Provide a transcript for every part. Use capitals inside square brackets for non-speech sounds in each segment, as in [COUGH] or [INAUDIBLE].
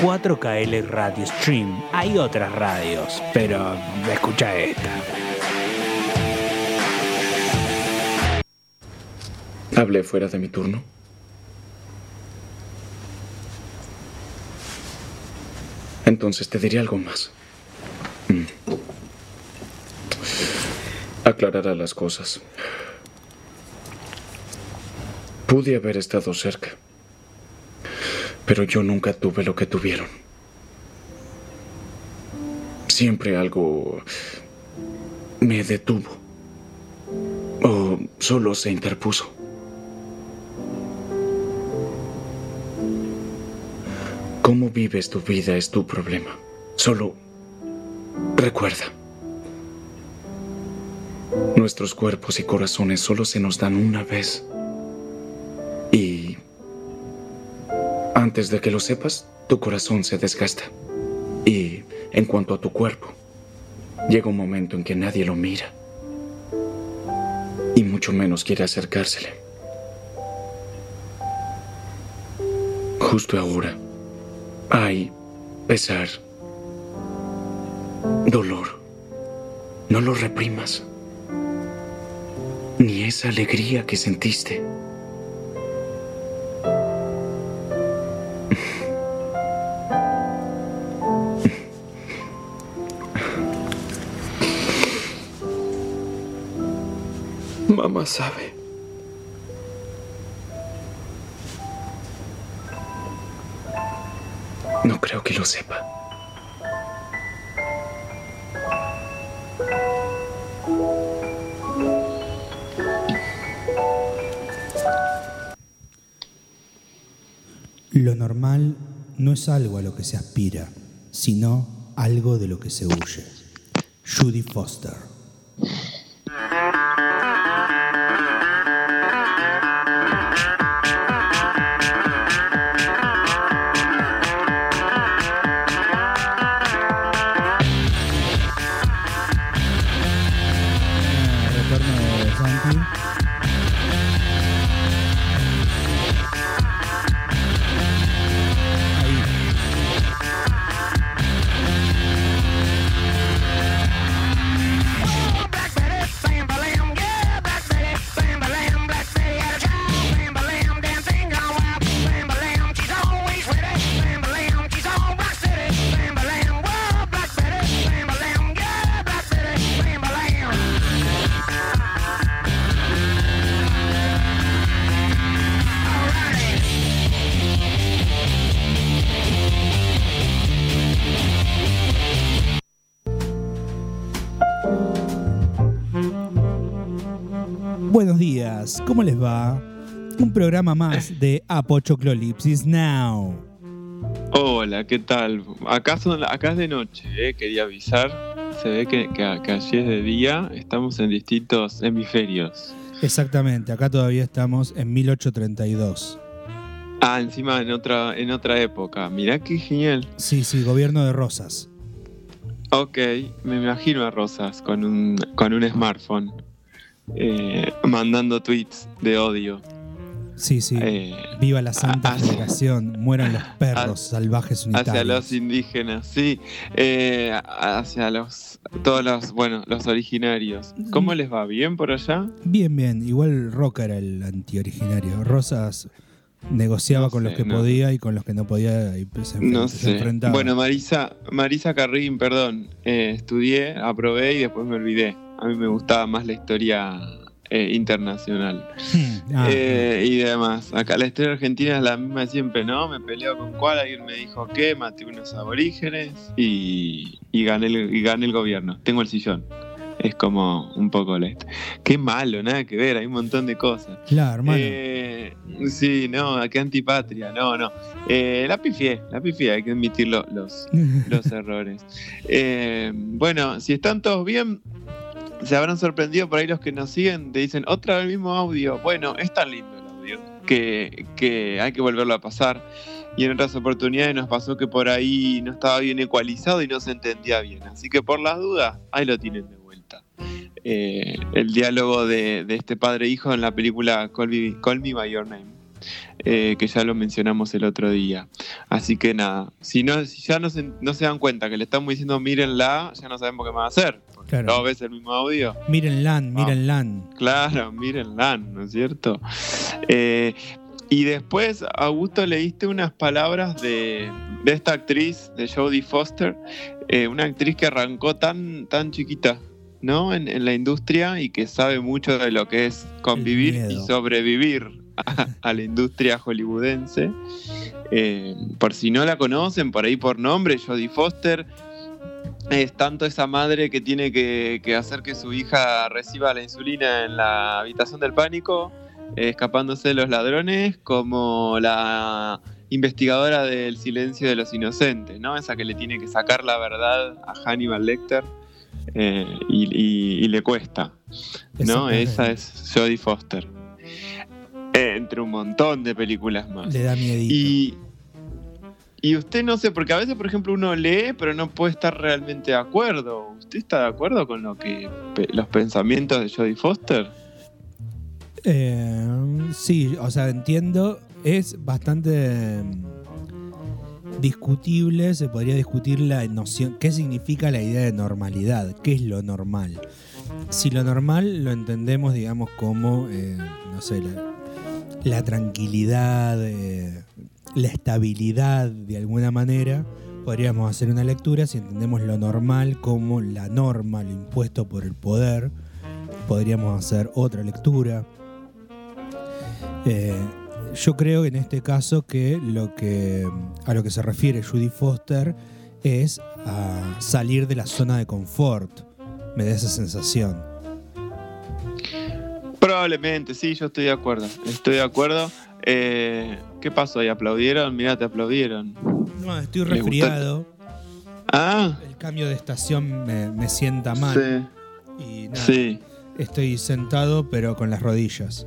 4KL Radio Stream. Hay otras radios, pero escucha esta. ¿Hablé fuera de mi turno? Entonces te diré algo más. Mm. Aclarará las cosas. Pude haber estado cerca, pero yo nunca tuve lo que tuvieron. Siempre algo me detuvo o solo se interpuso. Cómo vives tu vida es tu problema. Solo recuerda. Nuestros cuerpos y corazones solo se nos dan una vez. Antes de que lo sepas, tu corazón se desgasta. Y en cuanto a tu cuerpo, llega un momento en que nadie lo mira. Y mucho menos quiere acercársele. Justo ahora hay pesar, dolor. No lo reprimas. Ni esa alegría que sentiste. Sabe. No creo que lo sepa. Lo normal no es algo a lo que se aspira, sino algo de lo que se huye. Judy Foster. Buenos días, ¿cómo les va? Un programa más [LAUGHS] de Apochoclolipsis Now. Hola, ¿qué tal? Acá, son, acá es de noche, eh, quería avisar. Se ve que, que, que allí es de día, estamos en distintos hemisferios. Exactamente, acá todavía estamos en 1832. Ah, encima en otra, en otra época. Mirá qué genial. Sí, sí, gobierno de Rosas. Ok, me imagino a Rosas con un, con un smartphone. Eh, mandando tweets de odio. Sí, sí. eh, Viva la Santa hacia- Federación, mueran los [LAUGHS] perros salvajes unitarios. hacia los indígenas, sí, eh, hacia los todos los, bueno, los originarios. ¿Cómo les va? ¿Bien por allá? Bien, bien. Igual Roca era el antioriginario. Rosas negociaba No con los que no. podía y con los que no podía y se, No se sé. enfrentaba. Bueno, Marisa, Marisa Carrín, perdón, eh, estudié, aprobé y después me olvidé. A mí me gustaba más la historia eh, internacional [LAUGHS] Ah, Eh, y demás. Acá la historia argentina es la misma de siempre, ¿no? Me peleo con cuál, alguien me dijo que maté unos aborígenes y, y, gané el, y gané el gobierno. Tengo el sillón. Es como un poco la Qué malo, nada que ver, hay un montón de cosas. claro, hermano. Eh, sí, no, qué antipatria, no, no. Eh, la pifié, la pifié, hay que admitir lo- los, [LAUGHS] los errores. Eh, bueno, si están todos bien, se habrán sorprendido por ahí los que nos siguen, te dicen otra vez el mismo audio. Bueno, es tan lindo el audio que, que hay que volverlo a pasar. Y en otras oportunidades nos pasó que por ahí no estaba bien ecualizado y no se entendía bien. Así que por las dudas, ahí lo tienen de vuelta. Eh, el diálogo de, de este padre e hijo en la película Call Me, Call Me By Your Name. eh, que ya lo mencionamos el otro día. Así que nada, si, no, si ya no se, no se dan cuenta que le estamos diciendo mírenla, ya no sabemos qué más hacer. Claro. ¿No ves el mismo audio? Miren LAN, Ah. miren LAN. Claro, mírenla, ¿no es cierto? Eh, y después, Augusto, leíste unas palabras de, de esta actriz, de Jodie Foster, eh, una actriz que arrancó tan, tan chiquita, ¿no? En, en la industria y que sabe mucho de lo que es convivir y sobrevivir a, a la industria hollywoodense. Eh, por si no la conocen, por ahí por nombre, Jodie Foster es tanto esa madre que tiene que, que hacer que su hija reciba la insulina en la habitación del pánico, eh, escapándose de los ladrones, como la investigadora del silencio de los inocentes, ¿no? Esa que le tiene que sacar la verdad a Hannibal Lecter eh, y, y- y le cuesta, ¿no? Esa es Jodie Foster. Eh, entre un montón de películas más. Le da miedito. Y, y usted no sé, porque a veces, por ejemplo, uno lee, pero no puede estar realmente de acuerdo. ¿Usted está de acuerdo con lo que los pensamientos de Jodie Foster? Eh, sí, o sea, entiendo. Es bastante mm, discutible, se podría discutir la noción, qué significa la idea de normalidad, qué es lo normal. Si lo normal lo entendemos, digamos, como, eh, no sé, la, la tranquilidad, eh, la estabilidad de alguna manera, podríamos hacer una lectura. Si entendemos lo normal como la norma, lo impuesto por el poder, podríamos hacer otra lectura. Eh, yo creo en este caso que lo que a lo que se refiere Judy Foster es a salir de la zona de confort. Me da esa sensación. Probablemente, sí, yo estoy de acuerdo. Estoy de acuerdo. Eh, ¿Qué pasó? ¿Y aplaudieron? Mirá, te aplaudieron. No, estoy resfriado. Ah, El cambio de estación me, me sienta mal. sí, Y nada, sí. estoy sentado pero con las rodillas.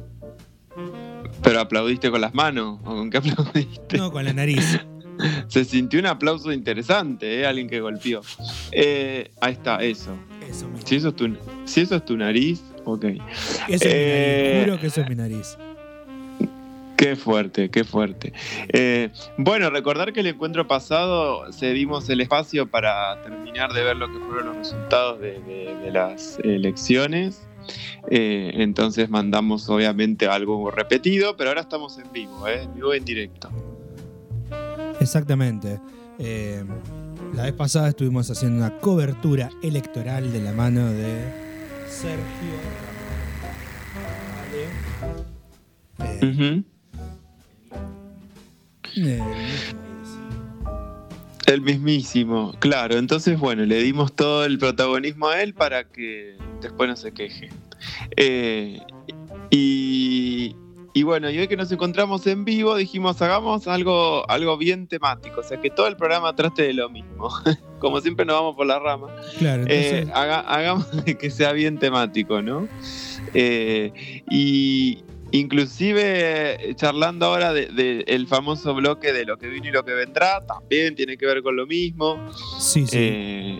¿Pero aplaudiste con las manos? ¿O con qué aplaudiste? No, con la nariz. [LAUGHS] Se sintió un aplauso interesante, ¿eh? Alguien que golpeó. Eh, ahí está, eso. Eso mismo. Si eso es tu, si eso es tu nariz, ok. Eso es mi Eh, nariz. Juro que eso es mi nariz. Qué fuerte, qué fuerte. Eh, bueno, recordar que el encuentro pasado cedimos el espacio para terminar de ver lo que fueron los resultados de, de- de las elecciones. Eh, entonces mandamos obviamente algo repetido, pero ahora estamos en vivo, ¿eh? en vivo en directo. Exactamente. La vez pasada estuvimos haciendo una cobertura electoral de la mano de Sergio Vale. Ujú. Eh, El mismísimo, claro. Entonces, bueno, le dimos todo el protagonismo a él para que después no se queje. Eh, y, y bueno, y hoy que nos encontramos en vivo, dijimos, hagamos algo, algo bien temático, o sea, que todo el programa trate de lo mismo. [LAUGHS] Como siempre nos vamos por la rama. claro, Eh, haga- hagamos [LAUGHS] que sea bien temático, ¿no? Eh, y inclusive eh, charlando ahora del de, el famoso bloque de lo que vino y lo que vendrá, también tiene que ver con lo mismo. sí, sí. Eh,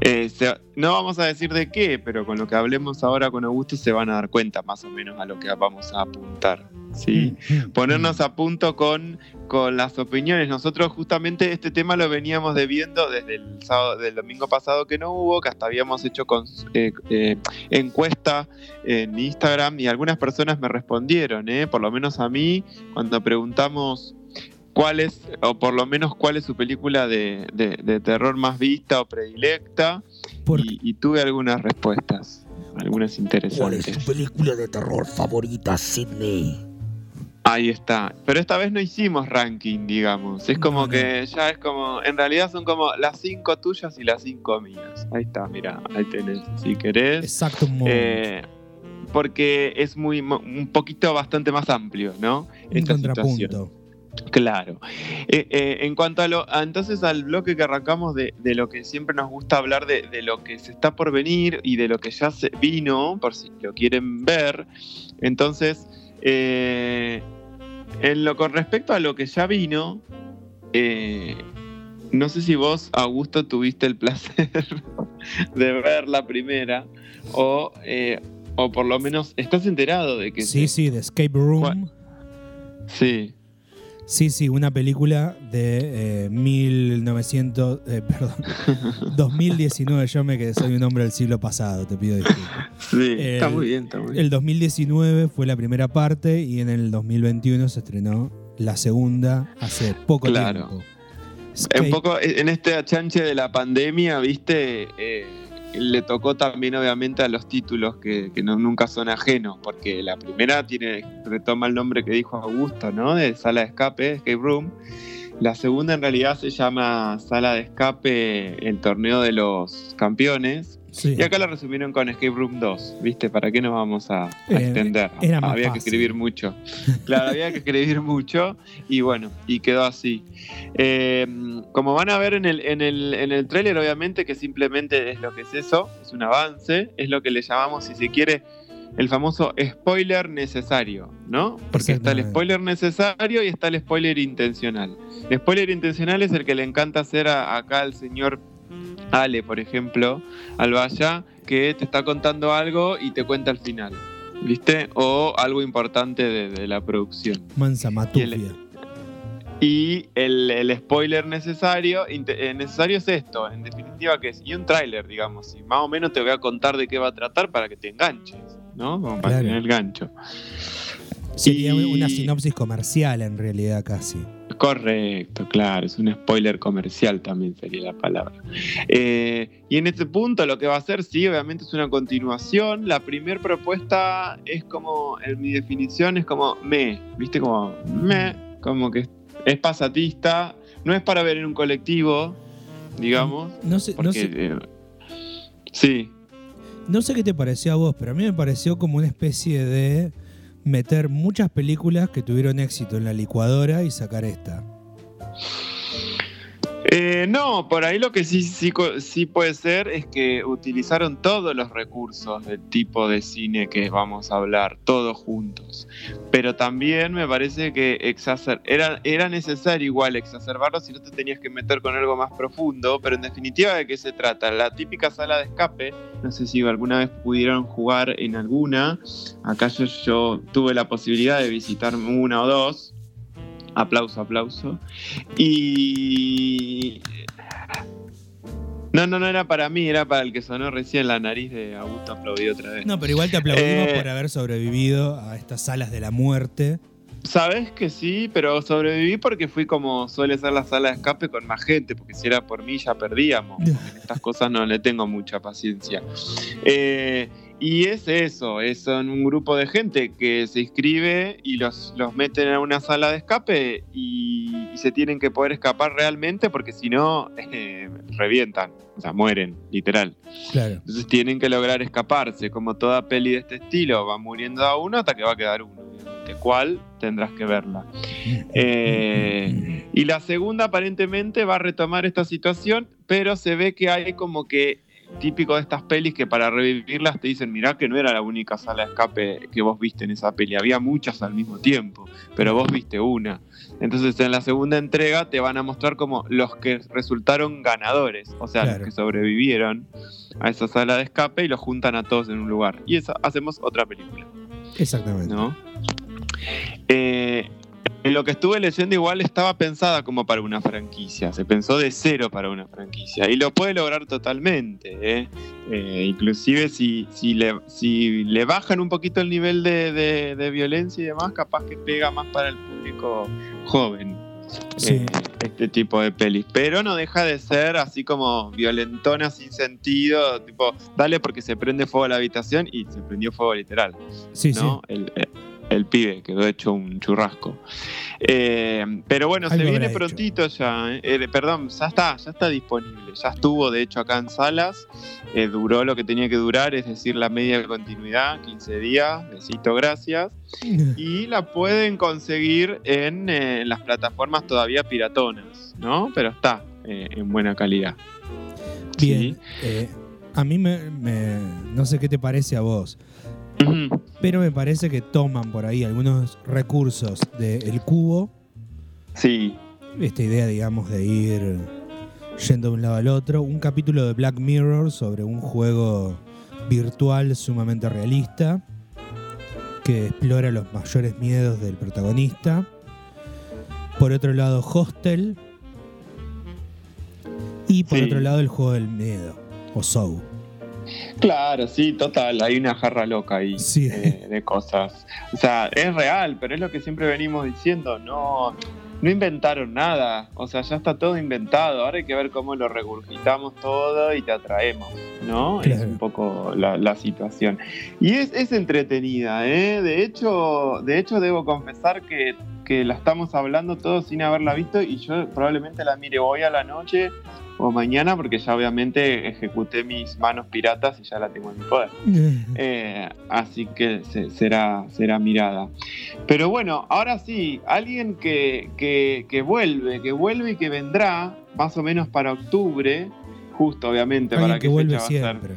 eh, se- no vamos a decir de qué, pero con lo que hablemos ahora con Augusto se van a dar cuenta más o menos a lo que vamos a apuntar. ¿sí? Mm, ponernos a punto con, con las opiniones. Nosotros justamente este tema lo veníamos debiendo desde el sábado, del domingo pasado que no hubo, que hasta habíamos hecho con, eh, eh, encuesta en Instagram y algunas personas me respondieron, ¿eh? por lo menos a mí, cuando preguntamos cuál es, o por lo menos cuál es su película de, de- de terror más vista o predilecta, y, y tuve algunas respuestas, algunas ¿Cuál interesantes. es tu película de terror favorita, Sidney? Ahí está. Pero esta vez no hicimos ranking, digamos. Es como que ya es como. En realidad son como las cinco tuyas y las cinco mías. Ahí está, mira, ahí tenés. Si querés. Exacto, un. Eh, porque es muy un poquito bastante más amplio, ¿no? un Esta contrapunto. situación. Claro. Eh, eh, en cuanto a lo, entonces al bloque que arrancamos de, de lo que siempre nos gusta hablar de, de lo que se está por venir y de lo que ya se vino, por si lo quieren ver. Entonces, eh, en lo con respecto a lo que ya vino, eh, no sé si vos, Augusto, tuviste el placer [LAUGHS] de ver la primera o, eh, o por lo menos estás enterado de que Sí, se- sí, de Escape Room. Sí. Sí, sí, una película de eh, 1900, eh, [LAUGHS] perdón, 2019. Yo me quedé, soy un hombre del siglo pasado, te pido disculpas. Sí, está El- muy bien, está muy bien. El 2019 fue la primera parte y en el 2021 se estrenó la segunda hace poco Claro. tiempo. Un Skate- poco eh, en este achanche de la pandemia, viste, Eh, le tocó también obviamente a los títulos que, que no, nunca son ajenos, porque la primera tiene retoma el nombre que dijo Augusto, ¿no? De sala de escape, escape room. La segunda en realidad se llama sala de escape, el torneo de los campeones. sí. Y acá la resumieron con Escape Room 2, ¿viste? ¿Para qué nos vamos a, a Eh, extender? era más había que escribir mucho. [LAUGHS] Claro, había que escribir mucho y bueno, y quedó así. Eh, como van a ver en el, en el, en el tráiler, obviamente que simplemente es lo que es eso, es un avance, es lo que le llamamos, si se quiere, el famoso spoiler necesario, ¿no? Porque está el Exactamente. spoiler necesario y está el spoiler intencional. El spoiler intencional es el que le encanta hacer a- acá al señor Ale, por ejemplo, al Vaya, que te está contando algo y te cuenta al final. ¿Viste? O algo importante de, de la producción. Mansa Matufia. Y el, el spoiler necesario, eh, necesario es esto, en definitiva, que es, y un tráiler, digamos, y más o menos te voy a contar de qué va a tratar para que te enganches, ¿no? Como para Claro. tener el gancho. Sería y- una sinopsis comercial en realidad casi. Correcto, claro, es un spoiler comercial también sería la palabra. Eh, y en este punto lo que va a hacer, sí, obviamente es una continuación. La primera propuesta es como, en mi definición es como me, ¿viste? Como me, como que es pasatista, no es para ver en un colectivo, digamos. No sé, no sé, eh, sí, no sé qué te pareció a vos, pero a mí me pareció como una especie de meter muchas películas que tuvieron éxito en la licuadora y sacar esta. Eh, no, por ahí lo que sí, sí, sí puede ser es que utilizaron todos los recursos del tipo de cine que vamos a hablar, todos juntos. Pero también me parece que exacer era, era necesario igual exacerbarlo si no te tenías que meter con algo más profundo. Pero en definitiva, ¿de qué se trata? La típica sala de escape, no sé si alguna vez pudieron jugar en alguna. Acá yo, yo tuve la posibilidad de visitar una o dos. Aplauso, aplauso. Y. No, no, no era para mí, era para el que sonó recién la nariz de Augusto aplaudió otra vez. No, pero igual te aplaudimos Eh. por haber sobrevivido a estas salas de la muerte. Sabes que sí, pero sobreviví porque fui como suele ser la sala de escape con más gente, porque si era por mí ya perdíamos. En [LAUGHS] estas cosas no le tengo mucha paciencia. Eh, y es eso, es un grupo de gente que se inscribe y los, los meten a una sala de escape y, y se tienen que poder escapar realmente porque si no, eh, [LAUGHS] revientan, o sea, mueren, literal. Claro. Entonces tienen que lograr escaparse. Como toda peli de este estilo, va muriendo a uno hasta que va a quedar uno. obviamente. ¿Cuál? Tendrás que verla. Eh, y la segunda aparentemente va a retomar esta situación, pero se ve que hay como que típico de estas pelis que para revivirlas te dicen, mirá que no era la única sala de escape que vos viste en esa peli, había muchas al mismo tiempo, pero vos viste una. Entonces en la segunda entrega te van a mostrar como los que resultaron ganadores, o sea, Claro. los que sobrevivieron a esa sala de escape y los juntan a todos en un lugar. Y eso hacemos otra película. Exactamente. ¿no? Eh, en lo que estuve leyendo igual estaba pensada como para una franquicia, se pensó de cero para una franquicia y lo puede lograr totalmente. ¿eh? Eh, inclusive si, si, le, si le bajan un poquito el nivel de, de- de violencia y demás, capaz que pega más para el público joven. Sí. eh, este tipo de pelis, pero no deja de ser así como violentona sin sentido, tipo, dale porque se prende fuego la habitación y se prendió fuego literal. Sí, ¿no? El, el- el pibe quedó hecho un churrasco. Eh, pero bueno, se viene hecho. prontito ya. eh. Eh, perdón, ya está, ya está disponible. Ya estuvo, de hecho, acá en salas. Eh, duró lo que tenía que durar, es decir, la media continuidad, 15 días. Besito, gracias. [LAUGHS] Y la pueden conseguir en las plataformas todavía piratonas, ¿no? Pero está en buena calidad. Bien. a mí me, me- No sé qué te parece a vos, Pero me parece que toman por ahí algunos recursos del cubo. Sí, Esta idea, digamos, de ir yendo de un lado al otro. Un capítulo de Black Mirror sobre un juego virtual sumamente realista que explora los mayores miedos del protagonista. Por otro lado, Hostel. Y por Sí. otro lado, el juego del miedo. O Soul. Claro, sí, total, hay una jarra loca ahí Sí. eh, de cosas. O sea, es real, pero es lo que siempre venimos diciendo, no, no inventaron nada, o sea, ya está todo inventado, ahora hay que ver cómo lo regurgitamos todo y te atraemos, ¿no? Es un poco la, la situación. Y es, es entretenida, ¿eh? De hecho, de hecho debo confesar que, que la estamos hablando todos sin haberla visto y yo probablemente la mire hoy a la noche o mañana porque ya obviamente ejecuté mis manos piratas y ya la tengo en mi poder. Eh, así que se- será, será mirada. Pero bueno, ahora sí, alguien que, que- que vuelve, que vuelve y que vendrá más o menos para octubre, justo obviamente Alguien para que vuelve fecha va a siempre.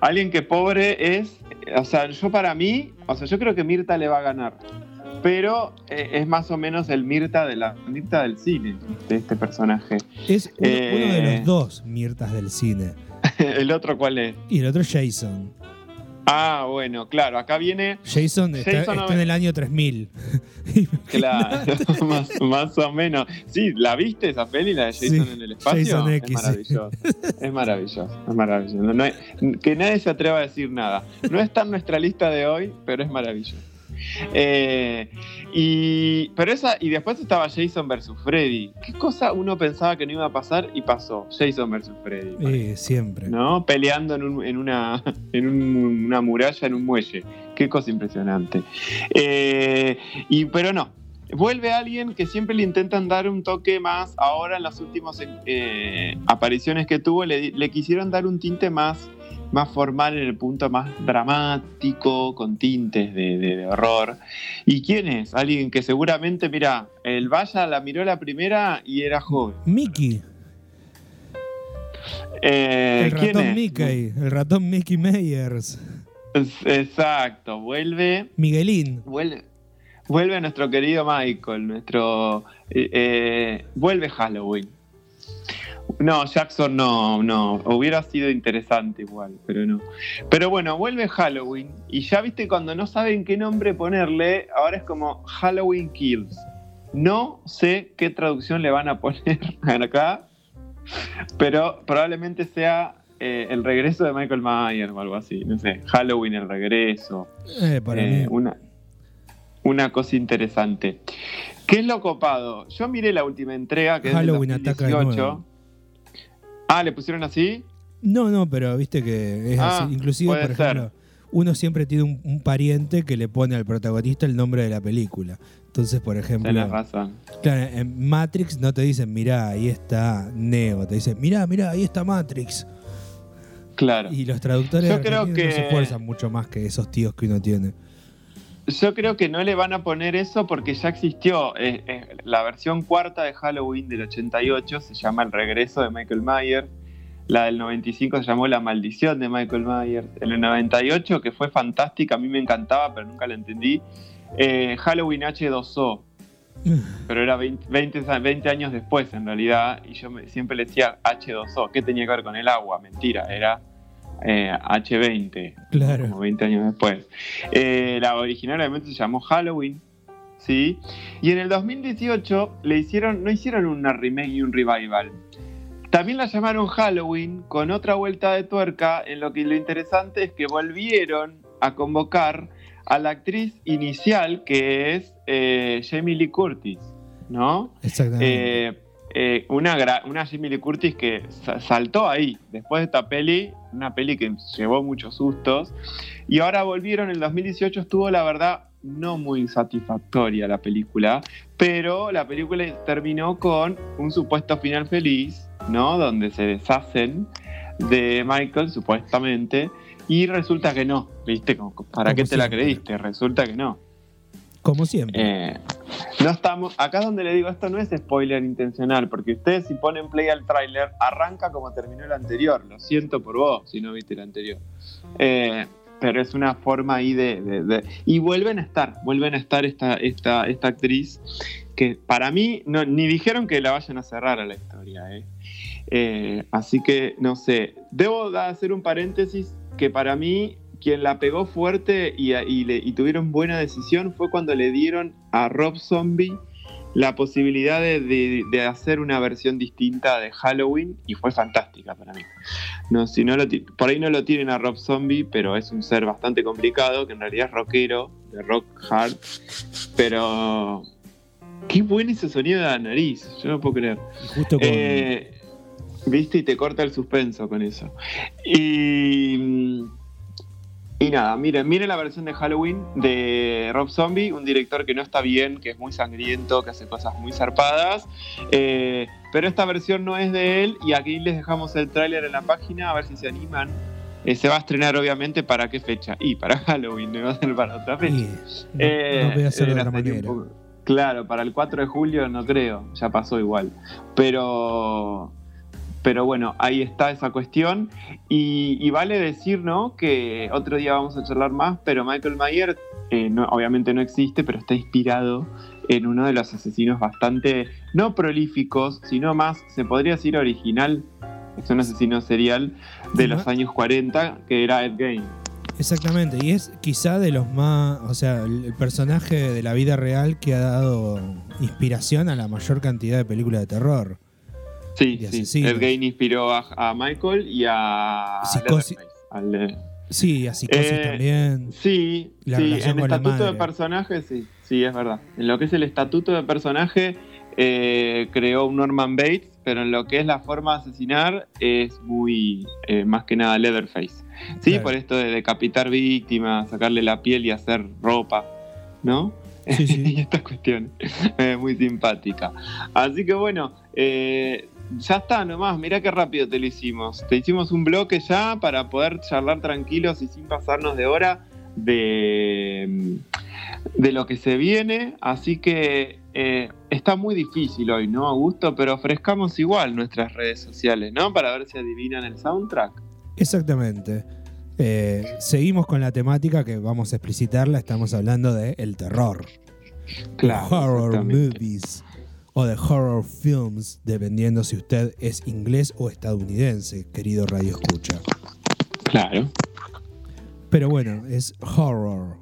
Alguien que pobre es, o sea, yo para mí, o sea, yo creo que Mirta le va a ganar. Pero eh, es más o menos el Mirta de la Mirta del cine, de este personaje. Es uno, Eh. uno de los dos Mirtas del cine. [LAUGHS] ¿El otro cuál es? Y el otro es Jason. Ah, bueno, claro, acá viene Jason Jason está en el año 3000. [LAUGHS] Claro, [LAUGHS] más, más o menos. Sí, ¿la viste esa peli, la de Jason Sí, en el espacio? Jason es X, sí. maravilloso. Es maravilloso, es maravilloso. No hay- que nadie se atreva a decir nada. No está en nuestra lista de hoy, pero es maravilloso. Eh, y, pero esa, y después estaba Jason versus Freddy. ¿Qué cosa uno pensaba que no iba a pasar y pasó? Jason versus Freddy. Eh, siempre. ¿no? Peleando en, un- en una, [LAUGHS] en un- una muralla, en un muelle. Qué cosa impresionante. Eh, y, pero no. Vuelve alguien que siempre le intentan dar un toque más. Ahora, en las últimas eh, apariciones que tuvo, le, le quisieron dar un tinte más, más formal en el punto más dramático, con tintes de, de- de horror. ¿Y quién es? Alguien que seguramente, mira, el Vaya la miró la primera y era joven. Mickey. Eh, el ¿quién ratón es? Mickey. El ratón Mickey Meyers. Exacto, vuelve, Miguelín. vuelve, vuelve nuestro querido Michael, nuestro eh, eh, vuelve Halloween. No, Jackson no, no, hubiera sido interesante igual, pero no. Pero bueno, vuelve Halloween y ya viste cuando no saben qué nombre ponerle, ahora es como Halloween Kills. No sé qué traducción le van a poner [LAUGHS] acá, pero probablemente sea eh, el regreso de Michael Myers o algo así, no sé, Halloween el regreso. Eh, para Eh, mí. una, una cosa interesante. ¿Qué es lo copado? Yo miré la última entrega que Halloween es ataca de 2018. nuevo. Ah, ¿le pusieron así? No, no, pero viste que es Ah, así. Inclusive, puede por ejemplo, uno siempre tiene un, un pariente que le pone al protagonista el nombre de la película. Entonces, por ejemplo, Tenés razón. claro, en Matrix no te dicen, mirá, ahí está Neo. Te dicen, mirá, mirá, ahí está Matrix. Claro. Y los traductores Yo creo argentinos no se esfuerzan mucho más que esos tíos que uno tiene. Yo creo que no le van a poner eso porque ya existió. eh, eh, la versión cuarta de Halloween del 88 se llama El regreso de Michael Myers. La del 95 se llamó La maldición de Michael Myers. En el 98, que fue fantástica, a mí me encantaba, pero nunca la entendí. eh, Halloween H2O. Pero era 20, 20 20 años después en realidad. Y yo me- siempre le decía H2O. ¿Qué tenía que ver con el agua? Mentira, era eh, H20 Claro. como 20 años después. Eh, la original obviamente se llamó Halloween, ¿sí? Y en el 2018 le hicieron, no hicieron una remake y un revival. También la llamaron Halloween con otra vuelta de tuerca, en lo que lo interesante es que volvieron a convocar a la actriz inicial, que es eh, Jamie Lee Curtis, ¿no? Exactamente. Eh, una, una Lee Curtis que sa- saltó ahí, después de esta peli, una peli que llevó muchos sustos, y ahora volvieron, en el 2018 estuvo la verdad no muy satisfactoria la película, pero la película terminó con un supuesto final feliz, ¿no? Donde se deshacen de Michael, supuestamente, y resulta que no, ¿viste? ¿Para qué te la creíste? Resulta que no. Como siempre. Eh, no estamos. Acá donde le digo, esto no es spoiler intencional, porque ustedes si ponen play al tráiler, arranca como terminó el anterior. Lo siento por vos si no viste el anterior. Eh, pero es una forma ahí de, Y vuelven a estar, vuelven a estar esta, esta, esta actriz que para mí no, ni dijeron que la vayan a cerrar a la historia. eh. Así que, no sé, debo hacer un paréntesis que para mí quien la pegó fuerte y, y le- y tuvieron buena decisión fue cuando le dieron a Rob Zombie la posibilidad de, de- de hacer una versión distinta de Halloween y fue fantástica para mí. No, si no lo por ahí no lo tienen a Rob Zombie, pero es un ser bastante complicado, que en realidad es rockero, de rock hard, pero qué bueno ese sonido de la nariz, yo no puedo creer. Y justo con. Eh, Viste, y te corta el suspenso con eso. Y, y nada, miren, miren la versión de Halloween de Rob Zombie, un director que no está bien, que es muy sangriento, que hace cosas muy zarpadas. Eh, pero esta versión no es de él y aquí les dejamos el tráiler en la página a ver si se animan. Eh, se va a estrenar obviamente para qué fecha. Y para Halloween, no va a ser para otra fecha. no, Eh, no voy a hacer de otra manera. poco- Claro, para el 4 de julio no creo, ya pasó igual. Pero, pero bueno, ahí está esa cuestión. Y, y vale decir, ¿no? Que otro día vamos a charlar más, pero Michael Myers eh, no- obviamente no existe, pero está inspirado en uno de los asesinos bastante, no prolíficos, sino más, se podría decir original. Es un asesino serial de los años 40, que era Ed Gein. Exactamente, y es quizá de los más, o sea, el personaje de la vida real que ha dado inspiración a la mayor cantidad de películas de terror. Sí, de sí. Ed Gein inspiró a, a Michael y a Psicosis. Leatherface, al Sí, a Psicosis Eh, también. Sí, La sí, en la estatuto de personaje, sí, sí, es verdad. En lo que es el estatuto de personaje, eh, creó un Norman Bates, pero en lo que es la forma de asesinar es muy, eh, más que nada, Leatherface. Sí, Claro. por esto de decapitar víctimas, sacarle la piel y hacer ropa, ¿no? Sí, sí. [LAUGHS] y esta cuestión es muy simpática. Así que bueno, eh, ya está nomás, mirá qué rápido te lo hicimos. Te hicimos un bloque ya para poder charlar tranquilos y sin pasarnos de hora de, de lo que se viene. Así que eh, está muy difícil hoy, ¿no, Augusto? Pero ofrezcamos igual nuestras redes sociales, ¿no? Para ver si adivinan el soundtrack. Exactamente. Eh, seguimos con la temática que vamos a explicitarla, estamos hablando de el terror. Claro. horror movies o de horror films, dependiendo si usted es inglés o estadounidense, querido Radio Escucha. Claro. Pero bueno, es horror.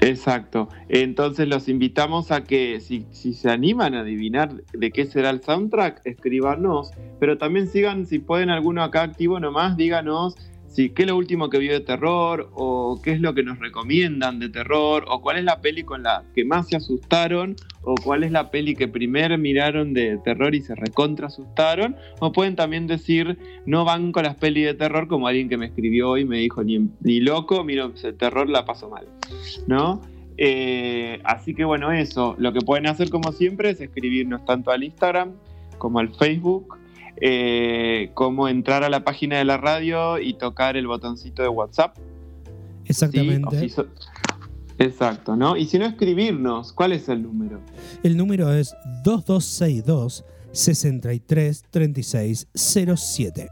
Exacto. Entonces los invitamos a que si, si se animan a adivinar de qué será el soundtrack, escríbanos. Pero también sigan, si pueden alguno acá activo nomás, díganos si qué es lo último que vio de terror, o qué es lo que nos recomiendan de terror, o cuál es la peli con la que más se asustaron, o cuál es la peli que primero miraron de terror y se recontra asustaron. O pueden también decir, no van con las pelis de terror, como alguien que me escribió y me dijo, ni, ni loco, miro, el terror la paso mal. ¿no? Eh, así que bueno, eso. Lo que pueden hacer como siempre es escribirnos tanto al Instagram como al Facebook, eh, como entrar a la página de la radio y tocar el botoncito de WhatsApp. Exactamente. O si so- Exacto, ¿no? Y si no, escribirnos. ¿Cuál es el número? El número es 2262 633607.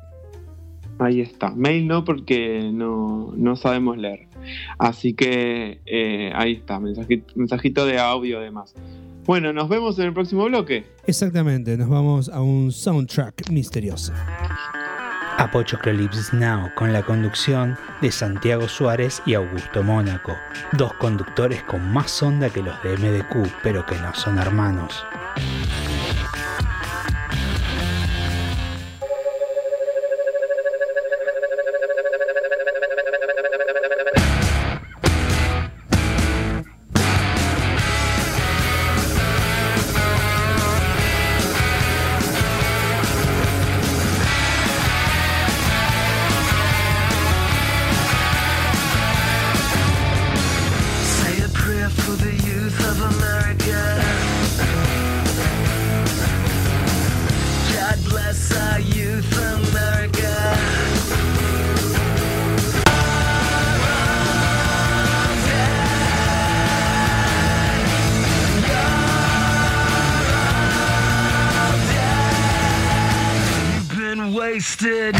Ahí está. Mail no porque no, no sabemos leer. Así que eh, ahí está, mensajito, mensajito de audio además. Bueno, nos vemos en el próximo bloque. Exactamente, nos vamos a un soundtrack misterioso. Apochoclolips Now con la conducción de Santiago Suárez y Augusto Mónaco, dos conductores con más onda que los de MDQ, pero que no son hermanos. Wasted.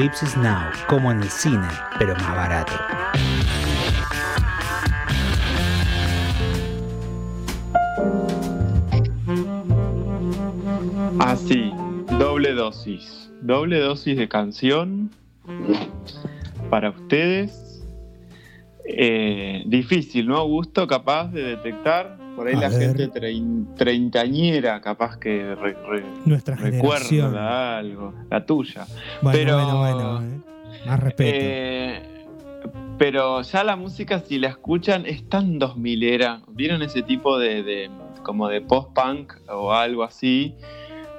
Apocalipsis Now, como en el cine, pero más barato. Así, doble dosis. Doble dosis de canción para ustedes. Eh, difícil, ¿no? Gusto capaz de detectar. Por ahí A la ver. gente trein- treintañera capaz que re- re- Nuestra generación. recuerda algo. La tuya. Bueno, pero- bueno, bueno. eh. Más respeto. Eh, pero ya la música, si la escuchan, es tan 2000 era. ¿Vieron ese tipo de, de- como de post-punk o algo así?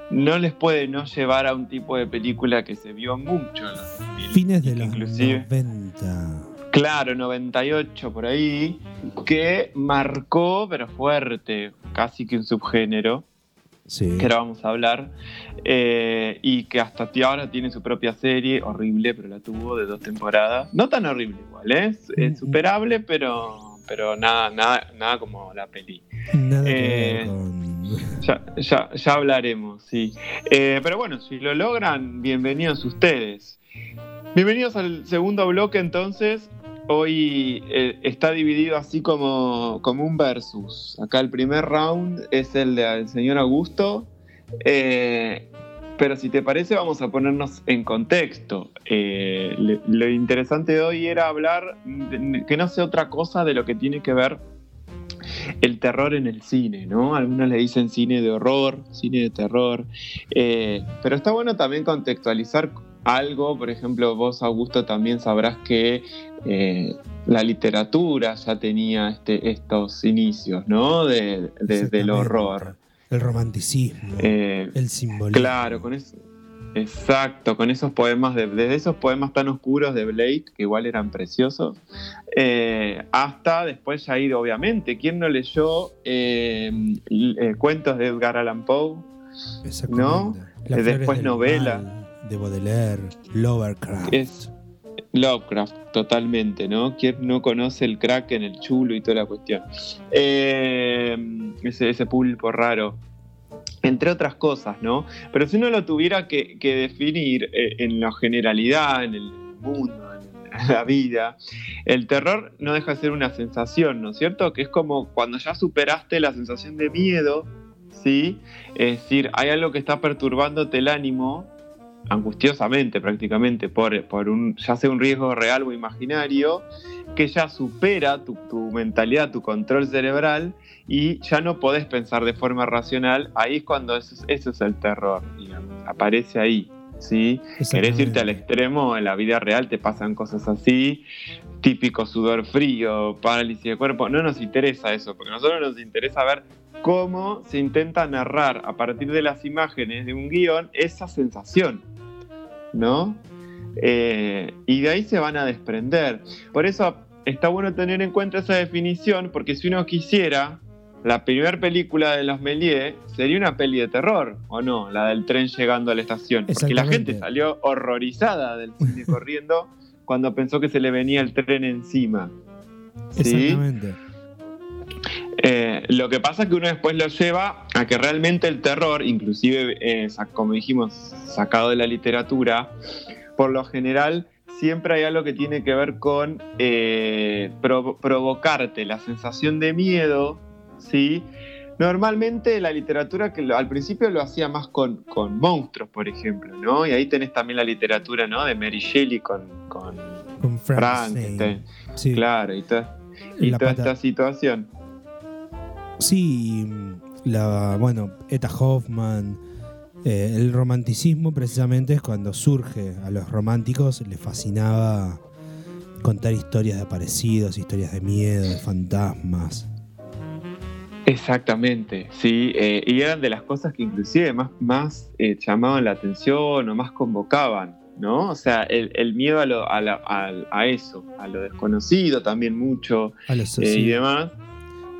No les puede no llevar a un tipo de película que se vio mucho en los 2000. Fines de los inclusive, 90. Claro, 98 por ahí, que marcó, pero fuerte, casi que un subgénero, Sí. que ahora vamos a hablar, eh, y que hasta ahora tiene su propia serie, horrible, pero la tuvo de dos temporadas. No tan horrible igual, ¿eh? es, es Mm. superable, pero, pero nada, nada, nada como la peli. Nada Eh. Ya, ya, ya hablaremos, sí. Eh, pero bueno, si lo logran, bienvenidos ustedes. Bienvenidos al segundo bloque entonces. Hoy eh, está dividido así como, como un versus. Acá el primer round es el del señor Augusto. Eh, pero si te parece, vamos a ponernos en contexto. Eh, lo interesante de hoy era hablar que no sea otra cosa de lo que tiene que ver el terror en el cine, ¿no? Algunos le dicen cine de horror, cine de terror. Pero está bueno también contextualizar algo. Por ejemplo, vos, Augusto, también sabrás que eh, la literatura ya tenía este, estos inicios, ¿no? De, de- del horror. El romanticismo. Eh, el simbolismo. Claro, con eso. Exacto, con esos poemas, de, desde esos poemas tan oscuros de Blake, que igual eran preciosos, eh, hasta después ya ir, obviamente, ¿quién no leyó cuentos de Edgar Allan Poe? ¿no? Después del novela. mal, de Baudelaire, Lovecraft. Es Lovecraft, totalmente, ¿no? ¿Quién no conoce el crack en el chulo y toda la cuestión? Eh, ese, ese pulpo raro. Entre otras cosas, ¿no? Pero si uno lo tuviera que, que definir eh, en la generalidad, en el mundo, en [LAUGHS] la vida, el terror no deja de ser una sensación, ¿no es cierto? Que es como cuando ya superaste la sensación de miedo, ¿sí? Es decir, hay algo que está perturbándote el ánimo, angustiosamente prácticamente, por, por un, ya sea un riesgo real o imaginario, que ya supera tu, tu mentalidad, tu control cerebral, y ya no podés pensar de forma racional, ahí es cuando eso, es- eso es el terror, digamos, aparece ahí. ¿Sí? Querés irte al extremo, en la vida real te pasan cosas así, típico sudor frío, parálisis de cuerpo. No nos interesa eso, porque a nosotros nos interesa ver cómo se intenta narrar a partir de las imágenes de un guion esa sensación, ¿no? Eh, y de ahí se van a desprender. Por eso está bueno tener en cuenta esa definición, porque si uno quisiera, la primera película de los Méliès sería una peli de terror, ¿o no? La del tren llegando a la estación. Porque la gente salió horrorizada del cine [LAUGHS] corriendo cuando pensó que se le venía el tren encima. ¿Sí? Exactamente. Eh, lo que pasa es que uno después lo lleva a que realmente el terror, inclusive, eh, como dijimos, sacado de la literatura, por lo general siempre hay algo que tiene que ver con eh, provo- provocarte la sensación de miedo, ¿sí? Normalmente la literatura que al principio lo hacía más con, con monstruos, por ejemplo, ¿no? Y ahí tenés también la literatura, ¿no? De Mary Shelley con, con. Frankenstein, Sí. claro, y, La toda pata- esta situación. Sí, la, bueno, Eta Hoffman. eh, el romanticismo precisamente es cuando surge a los románticos, les fascinaba contar historias de aparecidos, historias de miedo, de fantasmas. Exactamente, sí, eh, y eran de las cosas que inclusive más, más eh, llamaban la atención o más convocaban, ¿no? O sea, el, el miedo a, lo- a, la- a eso, a lo desconocido también mucho A los- eh, sí, y demás.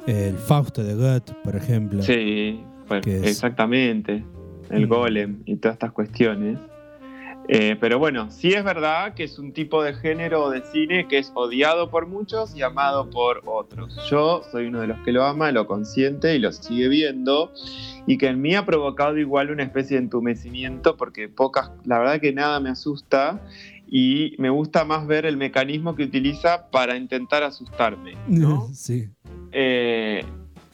El Fausto de Goethe, por ejemplo. Sí, pues, exactamente, el Mm. golem y todas estas cuestiones. Eh, pero bueno, sí es verdad que es un tipo de género de cine que es odiado por muchos y amado por otros. Yo soy uno de los que lo ama, lo consiente y lo sigue viendo. Y que en mí ha provocado igual una especie de entumecimiento porque pocas, la verdad que nada me asusta y me gusta más ver el mecanismo que utiliza para intentar asustarme. ¿no? [LAUGHS] sí. Eh,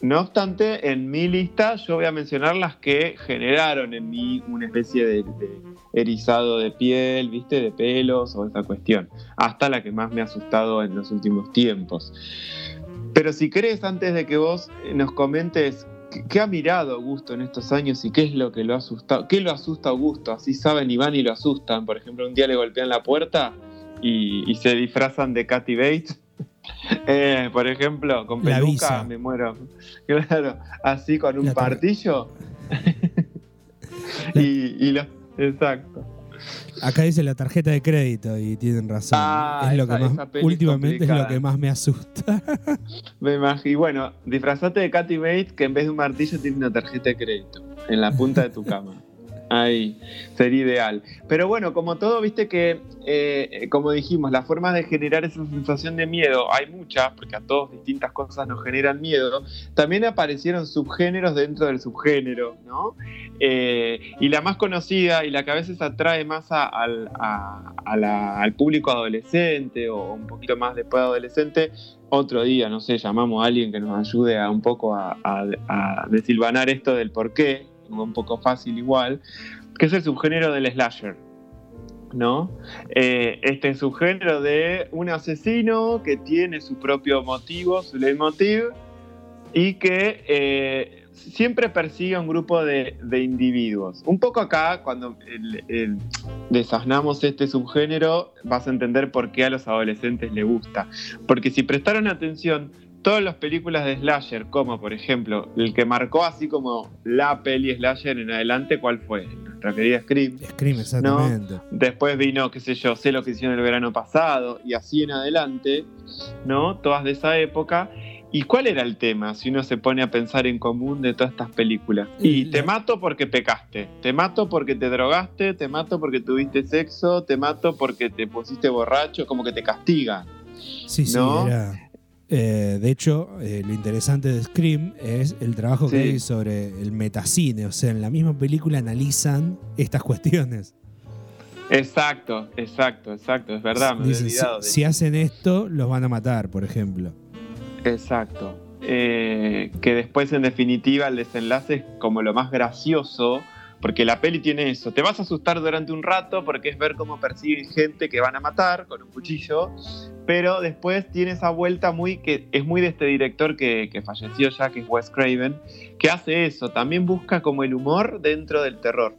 no obstante, en mi lista yo voy a mencionar las que generaron en mí una especie de, de erizado de piel, viste, de pelos o esa cuestión. Hasta la que más me ha asustado en los últimos tiempos. Pero si querés, antes de que vos eh, nos comentes qué, ha mirado Augusto en estos años y qué es lo que lo ha asustado, qué lo asusta a Augusto, así saben y van y lo asustan. Por ejemplo, un día le golpean la puerta y, y se disfrazan de Kathy Bates. [LAUGHS] Eh, por ejemplo, con La peluca visa. me muero. [LAUGHS] Claro, así con un La partillo. [LAUGHS] Y, y lo- exacto. Acá dice la tarjeta de crédito y tienen razón. Ah, es lo esa- que más, es últimamente es lo que más me asusta. [LAUGHS] Me imagino. Y bueno, disfrazate de Kathy Bates que en vez de un martillo tiene una tarjeta de crédito en la punta de tu cama. Ahí, sería ideal. Pero bueno, como todo, viste que, eh, como dijimos, las formas de generar esa sensación de miedo, hay muchas, porque a todos distintas cosas nos generan miedo. También aparecieron subgéneros dentro del subgénero, ¿no? Eh, y la más conocida y la que a veces atrae más al, público adolescente o un poquito más después de adolescente, otro día, no sé, llamamos a alguien que nos ayude a un poco a, a desilvanar esto del por qué, un poco fácil igual, que es el subgénero del slasher. ¿No? Eh, este subgénero de un asesino que tiene su propio motivo, su leitmotiv, y que eh, siempre persigue a un grupo de, individuos. Un poco acá, cuando el- desasnamos este subgénero, vas a entender por qué a los adolescentes les gusta. Porque si prestaron atención, todas las películas de slasher, como por ejemplo el que marcó así como la peli slasher en adelante, ¿cuál fue? Nuestra querida Scream. Scream, exactamente. Después vino, qué sé yo, sé lo que hicieron el verano pasado y así en adelante, ¿no? Todas de esa época. ¿Y cuál era el tema si uno se pone a pensar en común de todas estas películas? Y te mato porque pecaste, te mato porque te drogaste, te mato porque tuviste sexo, te mato porque te pusiste borracho, como que te castigan. Sí, sí, ¿No? era. Eh, de hecho, eh, lo interesante de Scream es el trabajo que hay sobre el metacine. O sea, en la misma película analizan estas cuestiones. Exacto, exacto, exacto, es verdad, me Dicen, si, olvidado si hacen esto, los van a matar, por ejemplo. Exacto. Eh, que después, en definitiva, el desenlace es como lo más gracioso, porque la peli tiene eso. Te vas a asustar durante un rato porque es ver cómo persiguen gente que van a matar con un cuchillo, pero después tiene esa vuelta muy que es muy de este director que, que falleció ya, que es Wes Craven, que hace eso. También busca como el humor dentro del terror.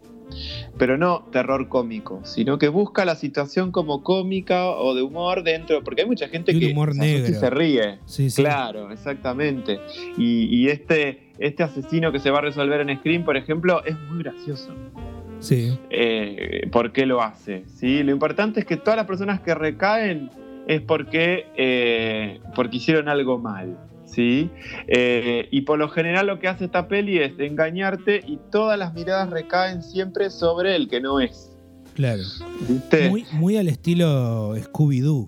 Pero no terror cómico, sino que busca la situación como cómica o de humor dentro, porque hay mucha gente que humor se ríe. Sí, sí. Claro, exactamente. Y, y este, este asesino que se va a resolver en Scream, por ejemplo, es muy gracioso. Sí. Eh, ¿Por qué lo hace? ¿sí? Lo importante es que todas las personas que recaen es porque, eh, porque hicieron algo mal. ¿Sí? Eh, y por lo general lo que hace esta peli es engañarte y todas las miradas recaen siempre sobre el que no es. Claro. ¿Viste? Muy, muy al estilo Scooby-Doo.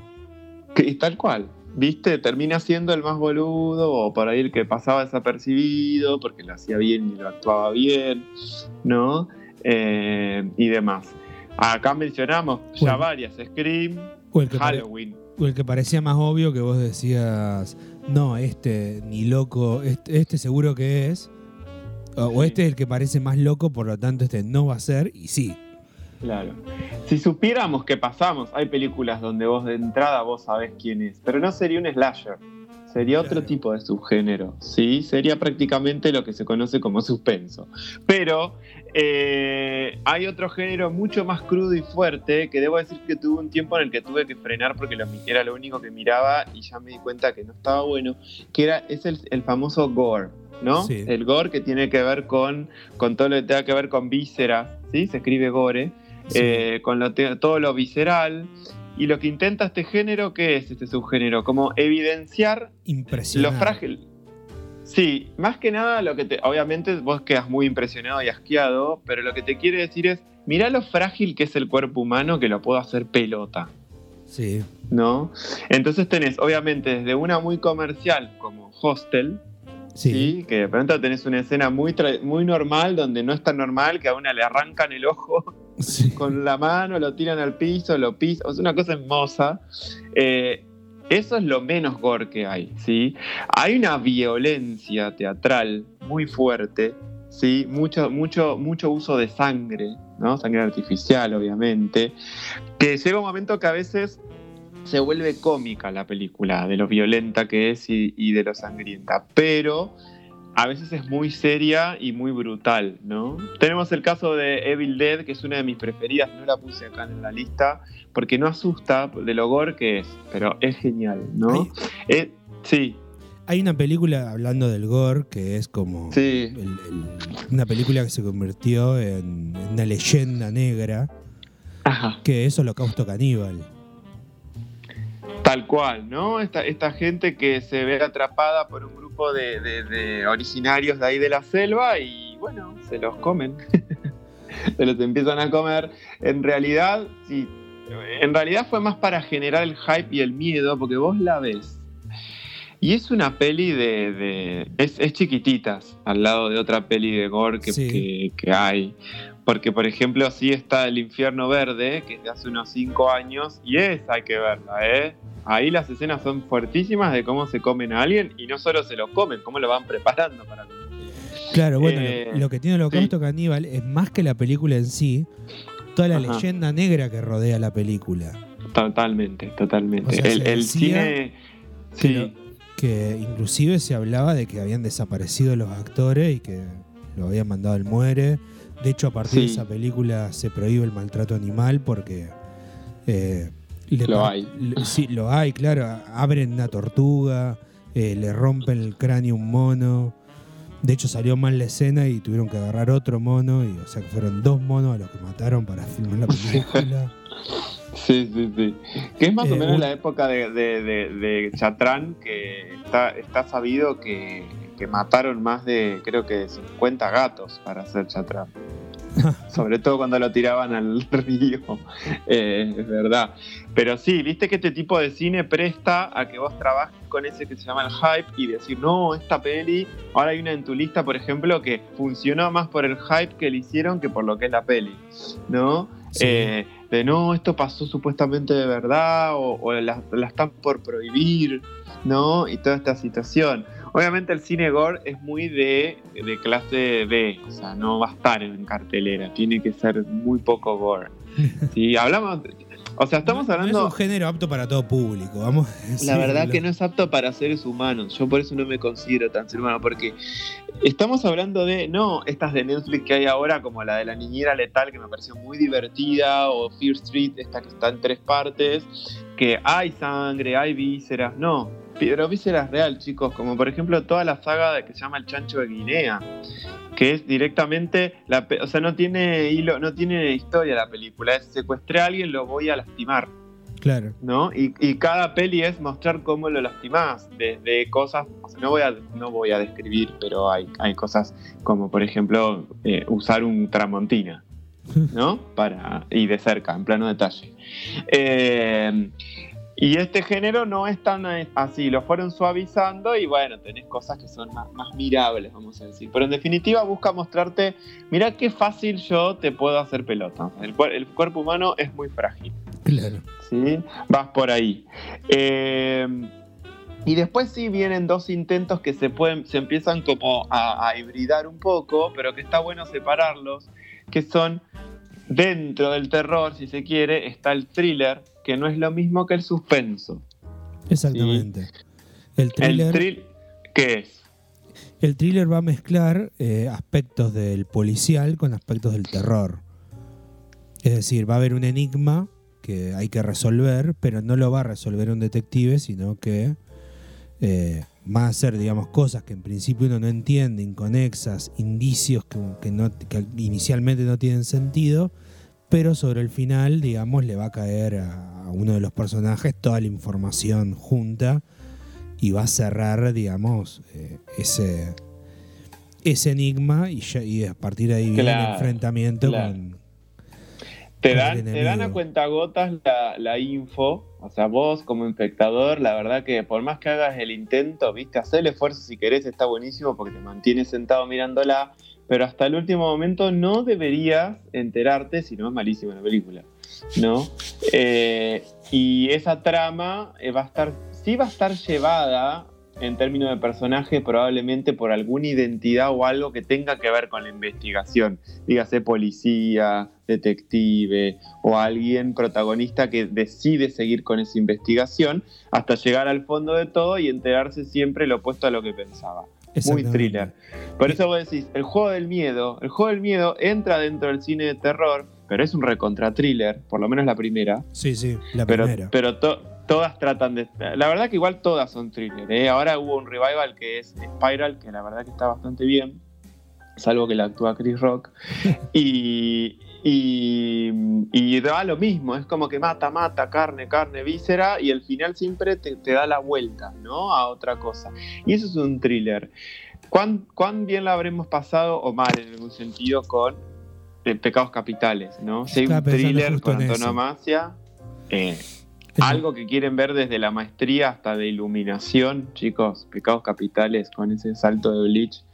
Tal cual. ¿Viste? Termina siendo el más boludo o por ahí el que pasaba desapercibido porque lo hacía bien y lo actuaba bien, ¿no? Eh, y demás. Acá mencionamos ya Bueno. varias: Scream, O el, que pare- Halloween. o el que parecía más obvio que vos decías, no, este ni loco, este, este seguro que es. O, o este es el que parece más loco, por lo tanto este no va a ser. Y sí. Claro. Si supiéramos qué pasamos, hay películas donde vos de entrada vos sabés quién es, pero no sería un slasher. Sería otro tipo de subgénero, ¿sí? Sería prácticamente lo que se conoce como suspenso. Pero eh, hay otro género mucho más crudo y fuerte que debo decir que tuve un tiempo en el que tuve que frenar porque lo, era lo único que miraba y ya me di cuenta que no estaba bueno, que era, es el, el famoso gore, ¿no? Sí. El gore que tiene que ver con, con todo lo que tenga que ver con vísceras, ¿sí? Se escribe gore. Sí. Eh, con lo todo lo visceral. Y lo que intenta este género, ¿qué es este subgénero? Como evidenciar lo frágil. Sí, más que nada lo que te. Obviamente vos quedas muy impresionado y asqueado, pero lo que te quiere decir es: mirá lo frágil que es el cuerpo humano que lo puedo hacer pelota. Sí. ¿No? Entonces tenés, obviamente, desde una muy comercial como Hostel, Sí. ¿sí? que de pronto tenés una escena muy, muy normal donde no es tan normal que a una le arrancan el ojo [LAUGHS] Sí. con la mano, lo tiran al piso, lo pisan, es una cosa hermosa. Eh, eso es lo menos gore que hay, ¿sí? Hay una violencia teatral muy fuerte, ¿sí? Mucho, mucho, mucho uso de sangre, ¿no? Sangre artificial, obviamente, que llega un momento que a veces se vuelve cómica la película, de lo violenta que es y, y de lo sangrienta, pero a veces es muy seria y muy brutal, ¿no? Tenemos el caso de Evil Dead, que es una de mis preferidas, no la puse acá en la lista, porque no asusta de lo gore que es, pero es genial, ¿no? Hay, Eh, sí, hay una película hablando del gore que es como sí, el- el- una película que se convirtió en, en una leyenda negra ajá, que es Holocausto Caníbal. Tal cual, ¿no? Esta, esta gente que se ve atrapada por un grupo de, de- de originarios de ahí de la selva y, bueno, se los comen. [LAUGHS] se los empiezan a comer. En realidad, sí, en realidad fue más para generar el hype y el miedo, porque vos la ves. Y es una peli de. de- es, es chiquititas al lado de otra peli de gore que, Sí. que- que hay. Porque, por ejemplo, sí está El Infierno Verde, que es de hace unos 5 años, y esa hay que verla, ¿eh? Ahí las escenas son fuertísimas de cómo se comen a alguien, y no solo se lo comen, cómo lo van preparando para comer. Claro, bueno, Eh, lo, lo que tiene Holocausto Caníbal es más que la película en sí, toda la Ajá. leyenda negra que rodea la película. Totalmente, totalmente. O sea, el el cine. que Sí, lo- Que inclusive se hablaba de que habían desaparecido los actores y que lo habían mandado al muere. De hecho, a partir de esa película se prohíbe el maltrato animal porque... eh, le Lo hay. le- sí, lo hay, claro. Abren una tortuga, eh, le rompen el cráneo a un mono. De hecho, salió mal la escena y tuvieron que agarrar otro mono. Y, o sea, que fueron dos monos a los que mataron para filmar la [LAUGHS] película. sí, sí, sí. Que es más Eh, o menos un- la época de, de, de- de Chatrán, que está, está sabido que, que mataron más de, creo que 50 gatos para hacer Chatrán. [LAUGHS] Sobre todo cuando lo tiraban al [LAUGHS] río. Eh, es verdad. Pero sí, viste que este tipo de cine presta a que vos trabajes con ese que se llama el hype y decir, no, esta peli, ahora hay una en tu lista, por ejemplo, que funcionó más por el hype que le hicieron que por lo que es la peli. ¿No? Sí. Eh, de no, esto pasó supuestamente de verdad, o, o la, la están por prohibir, ¿no? Y toda esta situación. Obviamente el cine gore es muy de, de clase B, o sea, no va a estar en cartelera, tiene que ser muy poco gore. [LAUGHS] Si hablamos, o sea, estamos No- hablando... No es un género apto para todo público, vamos a La verdad que no es apto para seres humanos. Yo por eso no me considero tan ser humano, porque estamos hablando de, no, estas de Netflix que hay ahora, como la de la niñera letal, que me pareció muy divertida, o Fear Street, esta que está en tres partes, que hay sangre, hay vísceras, no. Pero vísceras real, chicos, como por ejemplo toda la saga de que se llama El Chancho de Guinea, que es directamente, la, o sea, no tiene hilo, no tiene historia la película, es secuestré a alguien, lo voy a lastimar. Claro. ¿no? Y, y cada peli es mostrar cómo lo lastimás, desde cosas, no voy a, no voy a describir, pero hay, hay cosas como, por ejemplo, eh, usar un tramontina, ¿no? [LAUGHS] Para, y de cerca, en plano detalle. Eh, y este género no es tan así, lo fueron suavizando y bueno, tenés cosas que son más, más mirables, vamos a decir. Pero en definitiva busca mostrarte, mira qué fácil yo te puedo hacer pelota. El, cuer- el cuerpo humano es muy frágil. Claro. ¿sí? Vas por ahí. Eh, y después sí vienen dos intentos que se pueden, se empiezan como a, a hibridar un poco, pero que está bueno separarlos, que son dentro del terror, si se quiere, está el thriller, que no es lo mismo que el suspenso. Exactamente. El thriller, El ¿qué es? el thriller va a mezclar eh, aspectos del policial con aspectos del terror. Es decir, va a haber un enigma que hay que resolver, pero no lo va a resolver un detective, sino que eh, va a ser, digamos, cosas que en principio uno no entiende, inconexas, indicios que, que no, que inicialmente no tienen sentido, pero sobre el final, digamos, le va a caer a, a uno de los personajes toda la información junta y va a cerrar, digamos, eh, ese, ese enigma y, ya- y a partir de ahí viene el enfrentamiento claro. con... Te dan, te dan a cuentagotas la, la info, o sea, vos como espectador, la verdad que por más que hagas el intento, viste, hacer el esfuerzo si querés, está buenísimo porque te mantienes sentado mirándola, pero hasta el último momento no deberías enterarte si no es malísima la película, ¿no? Eh, y esa trama eh, va a estar, sí va a estar llevada en términos de personaje probablemente por alguna identidad o algo que tenga que ver con la investigación dígase policía, detective o alguien protagonista que decide seguir con esa investigación hasta llegar al fondo de todo y enterarse siempre lo opuesto a lo que pensaba. Muy thriller. Por eso vos decís, el juego del miedo, el juego del miedo entra dentro del cine de terror, pero es un recontra thriller, por lo menos la primera. Sí, sí, la Pero, primera. pero to- todas tratan de. La verdad que igual todas son thriller. ¿eh? Ahora hubo un revival que es Spiral, que la verdad que está bastante bien. Salvo que la actúa Chris Rock. [LAUGHS] y, y, y da lo mismo. Es como que mata, mata, carne, carne, víscera. Y el final siempre te, te da la vuelta, ¿no? A otra cosa. Y eso es un thriller. ¿Cuán, cuán bien la habremos pasado o mal en algún sentido con eh, pecados capitales, ¿no? Si hay un thriller con antonomasia, eh, algo que quieren ver desde la maestría hasta de iluminación, chicos, pecados capitales con ese salto de Bleach.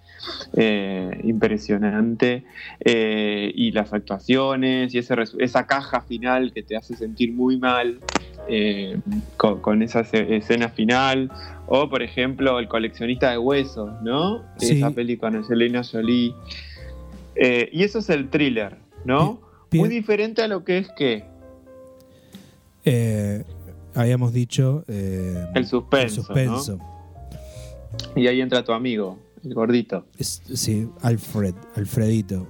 Eh, impresionante eh, y las actuaciones y ese esa caja final que te hace sentir muy mal eh, con, con esa escena final o por ejemplo el coleccionista de huesos no Sí. esa peli con Angelina Jolie y eso es el thriller no muy diferente a lo que es que habíamos dicho. el suspenso, el suspenso. ¿no? y ahí entra tu amigo el gordito Es- sí, Alfred, Alfredito.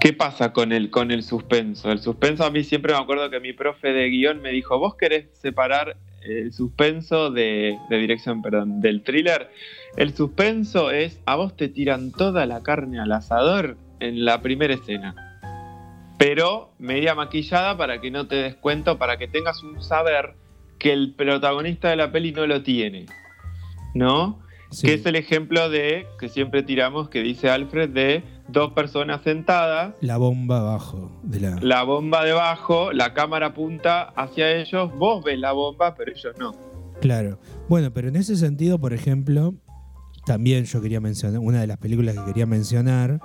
¿Qué pasa con el, con el suspenso? El suspenso a mí siempre me acuerdo que mi profe de guion me dijo, vos querés separar el suspenso de, de dirección, perdón, del thriller. El suspenso es, a vos te tiran toda la carne al asador en la primera escena. Pero media maquillada para que no te des cuenta, para que tengas un saber que el protagonista de la peli no lo tiene. ¿No? Sí. Que es el ejemplo de, que siempre tiramos, que dice Alfred, de dos personas sentadas La bomba abajo de la. la bomba debajo, la cámara apunta hacia ellos, vos ves la bomba, pero ellos no. Claro. Bueno, pero en ese sentido, por ejemplo, también yo quería mencionar, una de las películas que quería mencionar,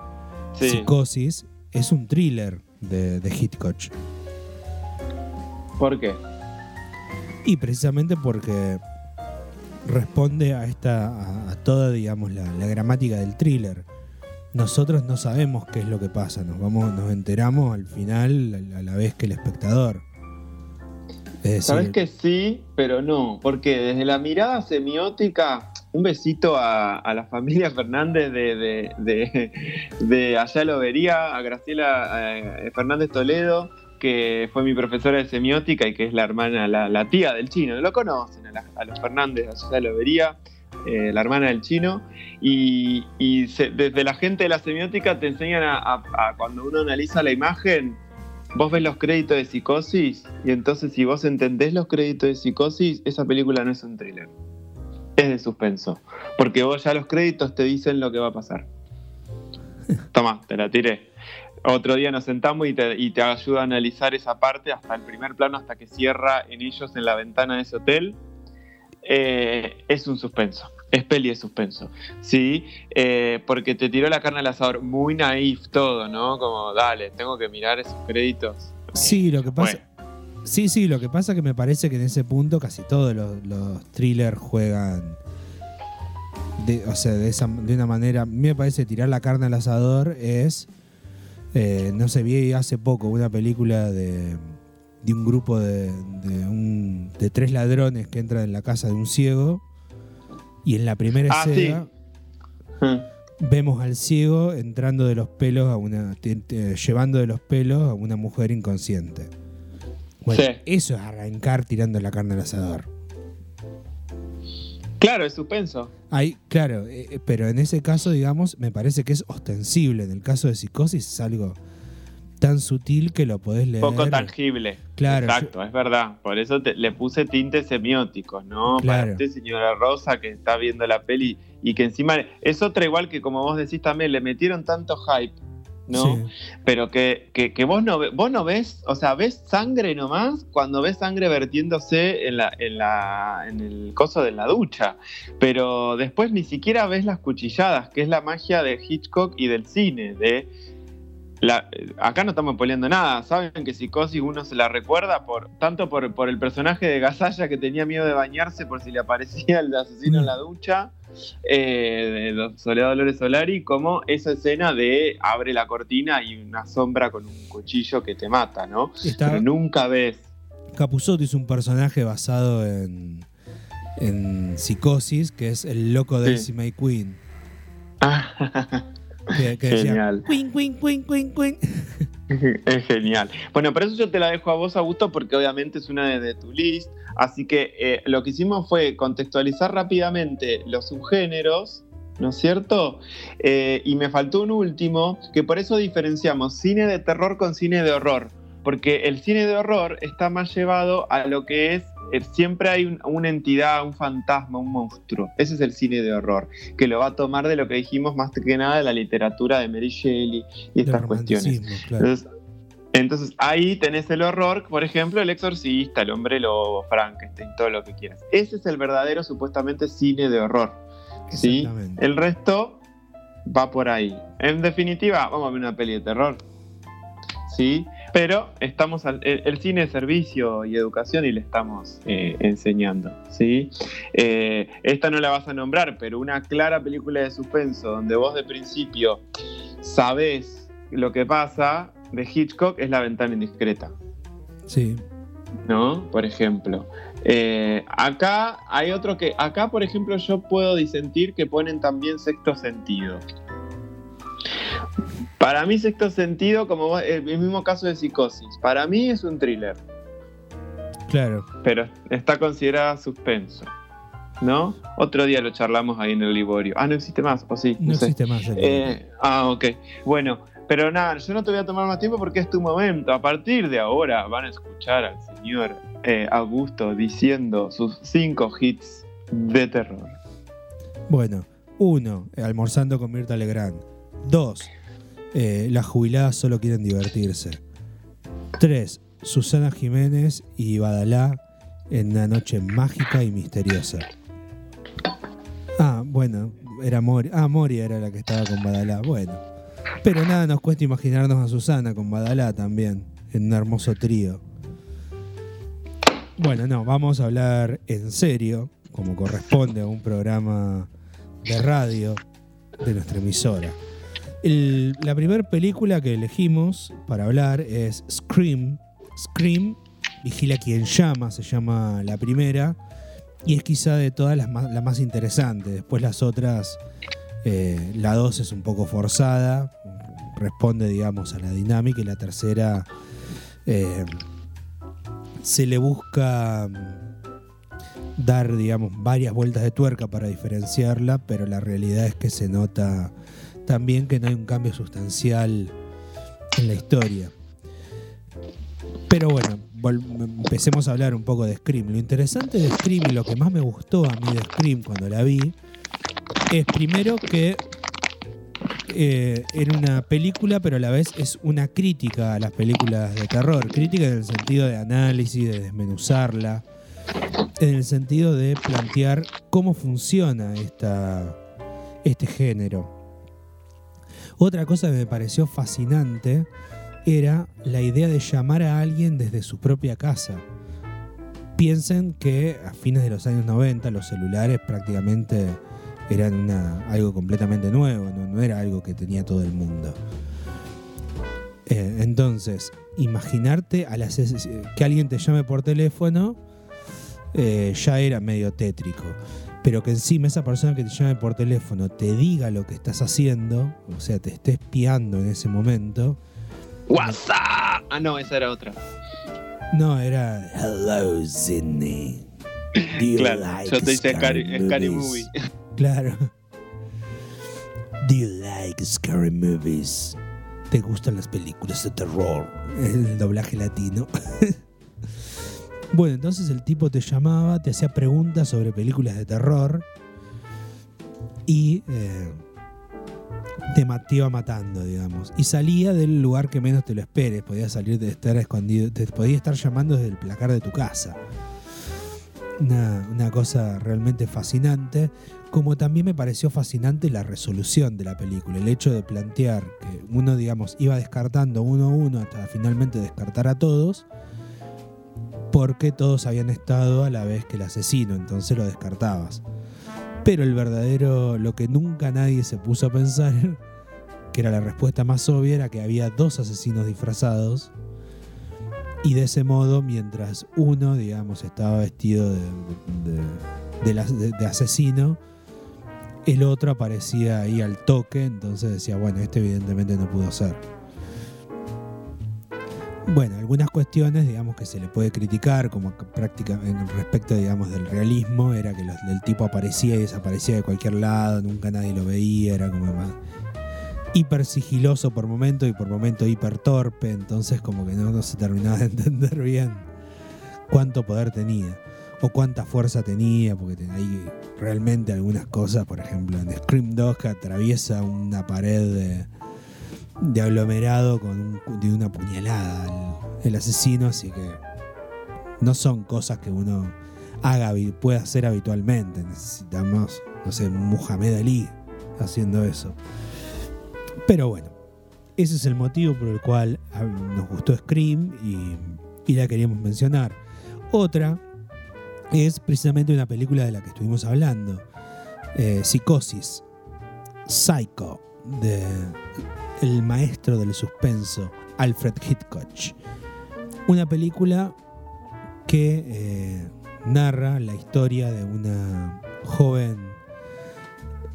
Sí. Psicosis, es un thriller de, de Hitchcock. ¿Por qué? Y precisamente porque responde a esta a, toda, digamos, la, gramática del thriller. Nosotros no sabemos qué es lo que pasa, nos vamos, nos enteramos al final a la vez que el espectador. Es decir, Sabes que sí, pero no, porque desde la mirada semiótica, un besito a, a la familia Fernández de, de, de, de allá lo vería, a Graciela eh, Fernández Toledo, que fue mi profesora de semiótica y que es la hermana, la, la tía del chino, lo conocen a, la- a los Fernández, vería, eh, la hermana del chino, y, y se- desde la gente de la semiótica te enseñan a, a- a cuando uno analiza la imagen, vos ves los créditos de psicosis y entonces si vos entendés los créditos de psicosis, esa película no es un thriller. Es de suspenso. Porque vos ya los créditos te dicen lo que va a pasar. [LAUGHS] Toma, te la tiré. Otro día nos sentamos y te, y te ayuda a analizar esa parte hasta el primer plano, hasta que cierra en ellos en la ventana de ese hotel. Eh, es un suspenso. Es peli de suspenso. Sí, eh, porque te tiró la carne al asador. Muy naif todo, ¿no? Como, dale, tengo que mirar esos créditos. Sí, lo que pasa. Bueno. Sí, sí, lo que pasa que me parece que en ese punto casi todos los, los thrillers juegan. De, o sea, de, esa, de una manera. A mí me parece tirar la carne al asador es. Eh, no sé, vi hace poco una película de, de un grupo de, de, un- de tres ladrones que entran en la casa de un ciego. Y en la primera Ah, sí. escena vemos al ciego entrando de los pelos a una. llevando de los pelos a una mujer inconsciente. Bueno, Sí. eso es arrancar tirando la carne al asador. Claro, es suspenso. Ahí, claro, eh, eh, pero en ese caso, digamos, me parece que es ostensible. En el caso de psicosis es algo tan sutil que lo podés leer. Poco tangible. Claro, Exacto, es verdad. Por eso te- le puse tintes semióticos, ¿no? Claro. Para usted, señora Rosa, que está viendo la peli y que encima es otra igual que como vos decís también, le metieron tanto hype, ¿no? Sí. Pero que, que, que vos, no, vos no ves, o sea, ves sangre nomás cuando ves sangre vertiéndose en, la, en, la, en el coso de la ducha. Pero después ni siquiera ves las cuchilladas, que es la magia de Hitchcock y del cine. De la- acá no estamos peleando nada. Saben que Psicosis uno se la recuerda por tanto por, por el personaje de Gasalla que tenía miedo de bañarse por si le aparecía el asesino en la ducha. Eh, de Soledad Dolores Solari, como esa escena de abre la cortina y una sombra con un cuchillo que te mata, ¿no? Está, Pero nunca ves. Capuzotto es un personaje basado en, en psicosis, que es el loco de Sí. Queen. [LAUGHS] Que, que decía, Genial. Queen, Queen, Queen. Es genial. Bueno, pero eso yo te la dejo a vos, Augusto, porque obviamente es una de, de tu list. Así que eh, lo que hicimos fue contextualizar rápidamente los subgéneros, ¿no es cierto? Eh, y me faltó un último, que por eso diferenciamos cine de terror con cine de horror. Porque el cine de horror está más llevado a lo que es siempre hay un- una entidad, un fantasma, un monstruo. Ese es el cine de horror, que lo va a tomar de lo que dijimos más que nada de la literatura de Mary Shelley y estas cuestiones. claro. Entonces, entonces, ahí tenés el horror, por ejemplo, el exorcista, el hombre lobo, Frankenstein, todo lo que quieras. Ese es el verdadero, supuestamente, cine de horror. ¿sí? El resto va por ahí. En definitiva, vamos a ver una peli de terror. ¿Sí? Pero estamos al- el, el cine de servicio y educación y le estamos eh, enseñando. ¿sí? Eh, esta no la vas a nombrar, pero una clara película de suspenso donde vos de principio sabés lo que pasa de Hitchcock es La ventana indiscreta. Sí. ¿no? Por ejemplo. Eh, acá hay otro que. Acá, por ejemplo, yo puedo disentir que ponen también sexto sentido. Para mí, sexto sentido, como el mismo caso de psicosis, para mí es un thriller, Claro. pero está considerada suspenso. ¿No? Otro día lo charlamos ahí en el Liborio. Ah, no existe más, o sí. No existe más Eh, ah, ok. Bueno, pero nada, yo no te voy a tomar más tiempo porque es tu momento. A partir de ahora van a escuchar al señor eh, Augusto diciendo sus cinco hits de terror. Bueno, uno, almorzando con Mirta Legrand. Dos, eh, las jubiladas solo quieren divertirse. Tres, Susana Jiménez y Badalá en una noche mágica y misteriosa. Ah, bueno, era Mori. Ah, Mori era la que estaba con Badalá. Bueno. Pero nada nos cuesta imaginarnos a Susana con Badalá también, en un hermoso trío. Bueno, no, vamos a hablar en serio, como corresponde a un programa de radio de nuestra emisora. La primera película que elegimos para hablar es Scream. Scream, Vigila quien llama, se llama la primera. Y es quizá de todas las más, la más interesante. Después las otras, eh, la dos es un poco forzada, responde, digamos, a la dinámica. Y la tercera eh, se le busca mm, dar, digamos, varias vueltas de tuerca para diferenciarla, pero la realidad es que se nota también que no hay un cambio sustancial en la historia. Pero bueno, empecemos a hablar un poco de Scream. Lo interesante de Scream y lo que más me gustó a mí de Scream cuando la vi es primero que eh, era una película, pero a la vez es una crítica a las películas de terror. Crítica en el sentido de análisis, de desmenuzarla, en el sentido de plantear cómo funciona esta, este género. Otra cosa que me pareció fascinante era la idea de llamar a alguien desde su propia casa. Piensen que a fines de los años 90 los celulares prácticamente eran una- algo completamente nuevo, no, era algo que tenía todo el mundo. Eh, entonces, imaginarte las- que alguien te llame por teléfono eh, ya era medio tétrico. Pero que encima esa persona que te llame por teléfono te diga lo que estás haciendo, o sea, te esté espiando en ese momento. ¡WhatsApp! Ah, no, esa era otra. No, era Hello Sydney. [LAUGHS] Do you Claro, like yo te hice Scary, Scary movies?" Movie. [LAUGHS] [LAUGHS] Claro. Do you like scary movies? ¿Te gustan las películas de terror? El doblaje latino. Bueno, entonces el tipo te llamaba, te hacía preguntas sobre películas de terror y eh, te, iba matando, digamos. Y salía del lugar que menos te lo esperes. Podía salir de estar escondido, te podía estar llamando desde el placar de tu casa. Una, una cosa realmente fascinante, como también me pareció fascinante la resolución de la película, el hecho de plantear que uno, digamos, iba descartando uno a uno hasta finalmente descartar a todos, porque todos habían estado a la vez que el asesino, entonces lo descartabas. Pero el verdadero, lo que nunca nadie se puso a pensar, [LAUGHS] que era la respuesta más obvia, era que había dos asesinos disfrazados y de ese modo, mientras uno, digamos, estaba vestido de, de- asesino, el otro aparecía ahí al toque, entonces decía, bueno, este evidentemente no pudo ser. Bueno, algunas cuestiones, digamos, que se le puede criticar, como práctica respecto, digamos, del realismo, era que los- el tipo aparecía y desaparecía de cualquier lado, nunca nadie lo veía, era como más hiper sigiloso por momento y por momento hiper torpe, entonces como que no, no se terminaba de [LAUGHS] entender bien cuánto poder tenía. o cuánta fuerza tenía, porque hay realmente algunas cosas, por ejemplo, en Scream 2 que atraviesa una pared de, de aglomerado con un- de una puñalada el, asesino, así que no son cosas que uno haga, pueda hacer habitualmente. Necesitamos, no sé, Muhammad Ali haciendo eso. Pero bueno, ese es el motivo por el cual ah, nos gustó Scream y, y la queríamos mencionar. Otra es precisamente una película de la que estuvimos hablando, eh, Psicosis, Psycho, de el maestro del suspenso, Alfred Hitchcock. Una película que eh, narra la historia de una joven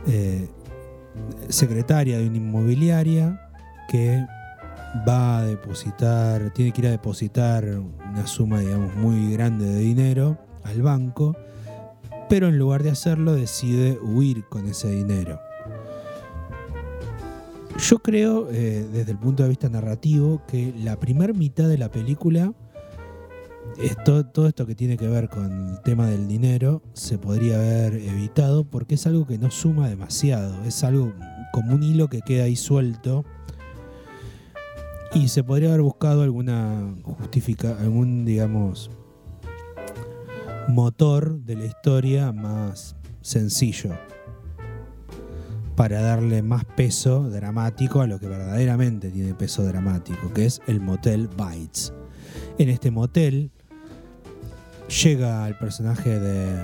eh, secretaria de una inmobiliaria que va a depositar, tiene que ir a depositar una suma, digamos, muy grande de dinero al banco, pero en lugar de hacerlo decide huir con ese dinero. Yo creo, eh, desde el punto de vista narrativo, que la primera mitad de la película, todo esto que tiene que ver con el tema del dinero, se podría haber evitado porque es algo que no suma demasiado, es algo como un hilo que queda ahí suelto y se podría haber buscado alguna justifica algún digamos motor de la historia más sencillo para darle más peso dramático a lo que verdaderamente tiene peso dramático, que es el motel Bites. En este motel llega el personaje de,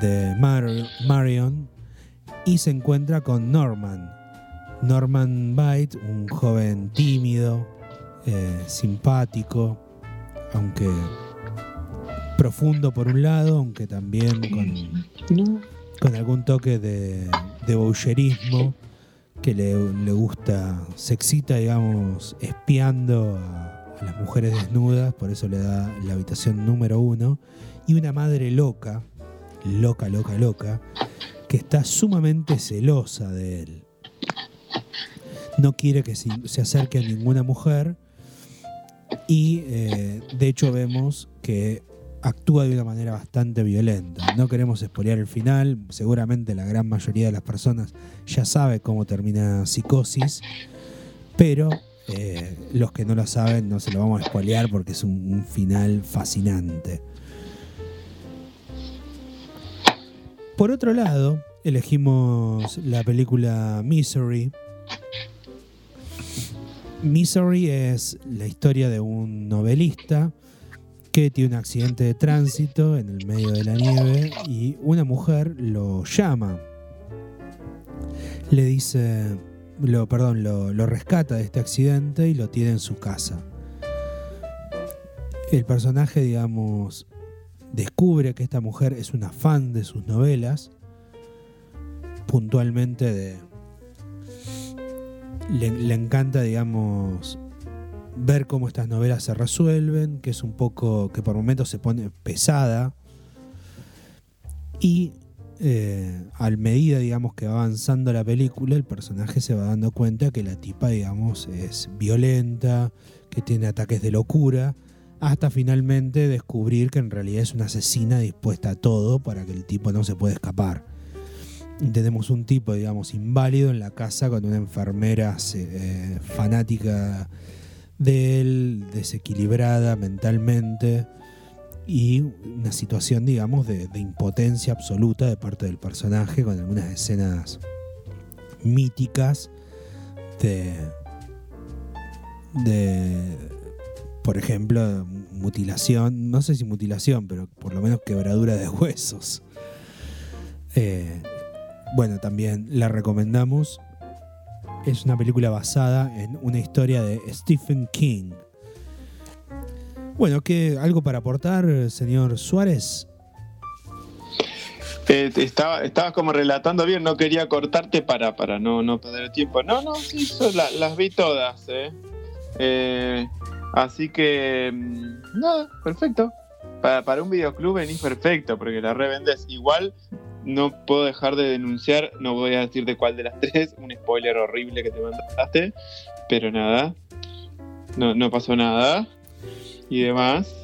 de Mar- Marion y se encuentra con Norman. Norman Byte, un joven tímido, eh, simpático, aunque profundo por un lado, aunque también con, con algún toque de, de boucherismo que le, le gusta, se excita, digamos, espiando a, las mujeres desnudas, por eso le da la habitación número uno, y una madre loca, loca, loca, loca, que está sumamente celosa de él. No quiere que se, se acerque a ninguna mujer y eh, de hecho vemos que actúa de una manera bastante violenta. No queremos spoilear el final, seguramente la gran mayoría de las personas ya sabe cómo termina Psicosis, pero eh, los que no lo saben no se lo vamos a spoilear porque es un, un final fascinante. Por otro lado, elegimos la película Misery. Misery es la historia de un novelista que tiene un accidente de tránsito en el medio de la nieve y una mujer lo llama. Le dice, lo, perdón, lo, rescata de este accidente y lo tiene en su casa. El personaje, digamos, descubre que esta mujer es una fan de sus novelas, puntualmente de... Le, le encanta, digamos, ver cómo estas novelas se resuelven, que es un poco, que por momentos se pone pesada. Y eh, al medida, digamos, que va avanzando la película, el personaje se va dando cuenta que la tipa, digamos, es violenta, que tiene ataques de locura, hasta finalmente descubrir que en realidad es una asesina dispuesta a todo para que el tipo no se pueda escapar. Tenemos un tipo, digamos, inválido en la casa con una enfermera eh, fanática de él, desequilibrada mentalmente y una situación, digamos, de, impotencia absoluta de parte del personaje con algunas escenas míticas de, de por ejemplo, mutilación, no sé si mutilación, pero por lo menos quebradura de huesos. Eh, bueno, también la recomendamos. Es una película basada en una historia de Stephen King. Bueno, ¿qué, ¿algo para aportar, señor Suárez? Eh, estaba, estabas como relatando bien, no quería cortarte para, para no, no perder tiempo. No, no, sí, las vi todas, eh. Eh, así que, mm, nada, perfecto. Para, para un videoclub venís perfecto, porque la revendes. Igual no puedo dejar de denunciar, no voy a decir de cuál de las [LAUGHS] tres, un spoiler horrible que te mandaste, pero nada, no, no pasó nada y demás.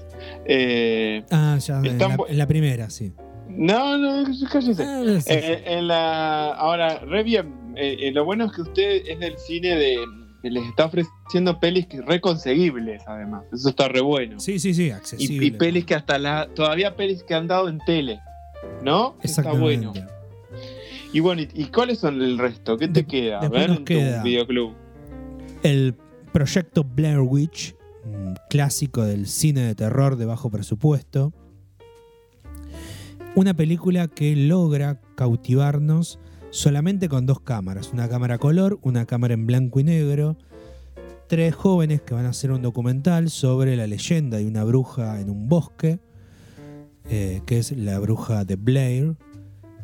Eh, ah, ya en la, en la, primera, sí. No, no, cállese. Ah, eh, en la, ahora, re bien. Eh, lo bueno es que usted es del cine de les está ofreciendo pelis que reconseguibles, además. Eso está re bueno. Sí, sí, sí, accesible. Y, pelis que hasta la. Todavía pelis que han dado en tele. ¿No? Está bueno. Y bueno, ¿y, cuáles son el resto? ¿Qué te queda? A ver, en tu videoclub. El proyecto Blair Witch, un clásico del cine de terror de bajo presupuesto. Una película que logra cautivarnos solamente con dos cámaras, una cámara color, una cámara en blanco y negro, tres jóvenes que van a hacer un documental sobre la leyenda de una bruja en un bosque, eh, que es la bruja de Blair,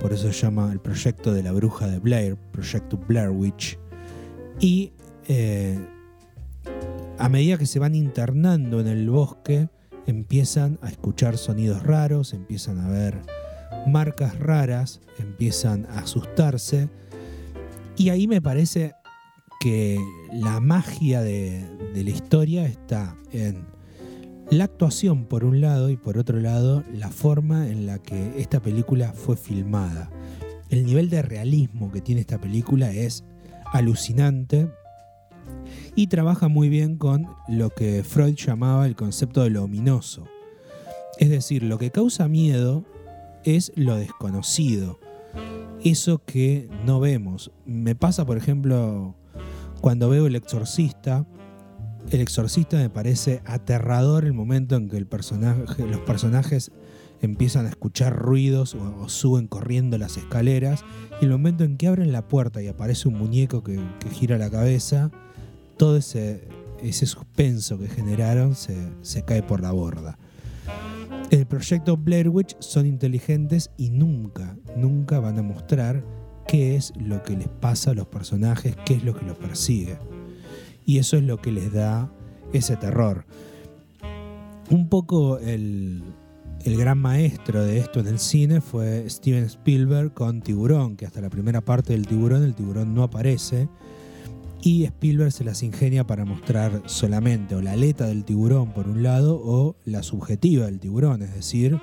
por eso se llama el proyecto de la bruja de Blair, Proyecto Blair Witch, y eh, a medida que se van internando en el bosque, empiezan a escuchar sonidos raros, empiezan a ver marcas raras empiezan a asustarse. Y ahí me parece que la magia de, la historia está en la actuación por un lado y por otro lado la forma en la que esta película fue filmada. El nivel de realismo que tiene esta película es alucinante y trabaja muy bien con lo que Freud llamaba el concepto de lo ominoso. Es decir, lo que causa miedo es lo desconocido. Eso que no vemos. Me pasa, por ejemplo, cuando veo El Exorcista. El Exorcista me parece aterrador el momento en que el personaje, los personajes empiezan a escuchar ruidos o, suben corriendo las escaleras. Y el momento en que abren la puerta y aparece un muñeco que, gira la cabeza, todo ese, ese suspenso que generaron se, se cae por la borda. El proyecto Blair Witch son inteligentes y nunca, nunca van a mostrar qué es lo que les pasa a los personajes, qué es lo que los persigue. Y eso es lo que les da ese terror. Un poco el, el gran maestro de esto en el cine fue Steven Spielberg con Tiburón, que hasta la primera parte del tiburón el tiburón no aparece y Spielberg se las ingenia para mostrar solamente o la aleta del tiburón por un lado o la subjetiva del tiburón, es decir,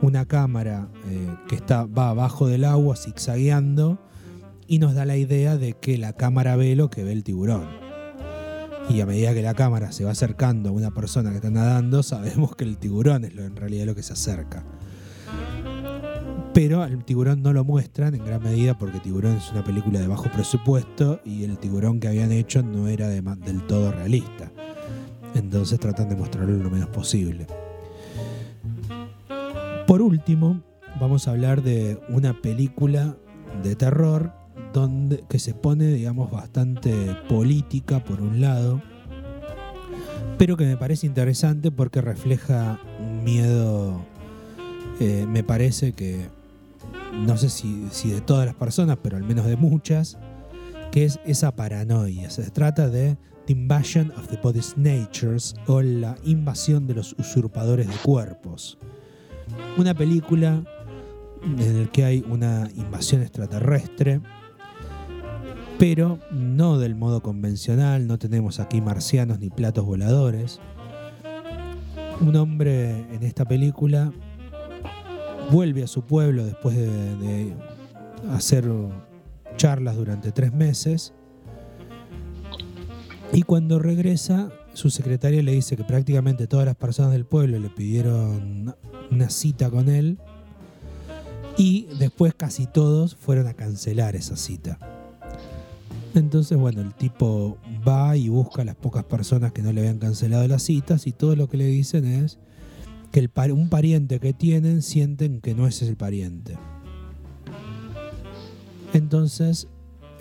una cámara eh, que está, va abajo del agua zigzagueando y nos da la idea de que la cámara ve lo que ve el tiburón. Y a medida que la cámara se va acercando a una persona que está nadando, sabemos que el tiburón es lo, en realidad lo que se acerca pero al tiburón no lo muestran en gran medida porque Tiburón es una película de bajo presupuesto y el tiburón que habían hecho no era del todo realista. Entonces tratan de mostrarlo lo menos posible. Por último, vamos a hablar de una película de terror donde, que se pone, digamos, bastante política por un lado, pero que me parece interesante porque refleja un miedo, eh, me parece que no sé si, de todas las personas, pero al menos de muchas, que es esa paranoia. Se trata de The Invasion of the Body Snatchers o la invasión de los usurpadores de cuerpos. Una película en la que hay una invasión extraterrestre, pero no del modo convencional, no tenemos aquí marcianos ni platos voladores. Un hombre en esta película vuelve a su pueblo después de, hacer charlas durante tres meses. Y cuando regresa, su secretaria le dice que prácticamente todas las personas del pueblo le pidieron una cita con él. Y después casi todos fueron a cancelar esa cita. Entonces, bueno, el tipo va y busca a las pocas personas que no le habían cancelado las citas y todo lo que le dicen es que el, un pariente que tienen sienten que no es el pariente. Entonces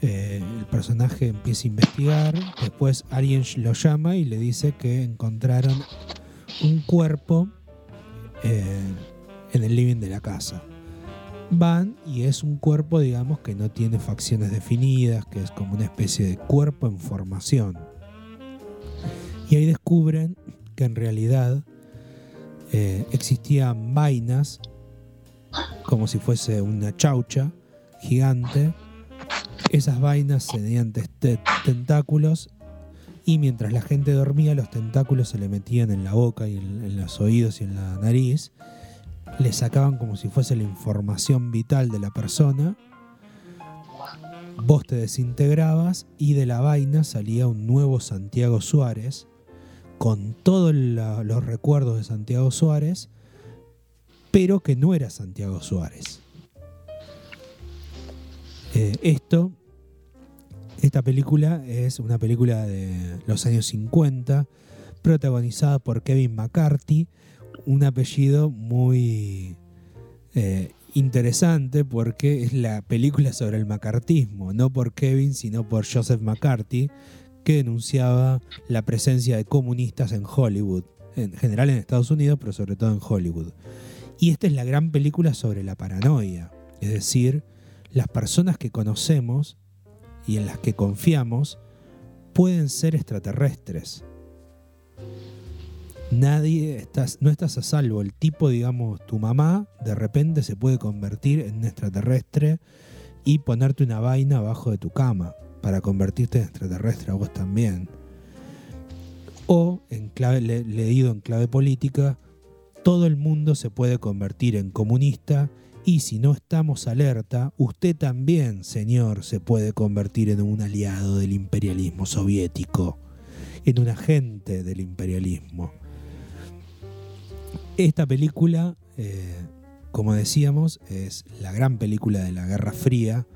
eh, el personaje empieza a investigar, después alguien lo llama y le dice que encontraron un cuerpo eh, en el living de la casa. Van y es un cuerpo, digamos, que no tiene facciones definidas, que es como una especie de cuerpo en formación. Y ahí descubren que en realidad eh, existían vainas, como si fuese una chaucha gigante. Esas vainas tenían tentáculos Y mientras la gente dormía, los tentáculos se le metían en la boca y en, en los oídos y en la nariz. Le sacaban como si fuese la información vital de la persona. Vos te desintegrabas y de la vaina salía un nuevo Santiago Suárez con todos los recuerdos de Santiago Suárez, pero que no era Santiago Suárez. Eh, esto, esta película es una película de los años 50, protagonizada por Kevin McCarthy, un apellido muy eh, interesante porque es la película sobre el macartismo, no por Kevin, sino por Joseph McCarthy, que denunciaba la presencia de comunistas en Hollywood, en general en Estados Unidos, pero sobre todo en Hollywood. Y esta es la gran película sobre la paranoia, es decir, las personas que conocemos y en las que confiamos pueden ser extraterrestres. Nadie estás, no estás a salvo. El tipo, digamos, tu mamá, de repente se puede convertir en extraterrestre y ponerte una vaina abajo de tu cama para convertirte en extraterrestre a vos también. O, en clave, le- leído en clave política, todo el mundo se puede convertir en comunista y si no estamos alerta, usted también, señor, se puede convertir en un aliado del imperialismo soviético, en un agente del imperialismo. Esta película, eh, como decíamos, es la gran película de la Guerra Fría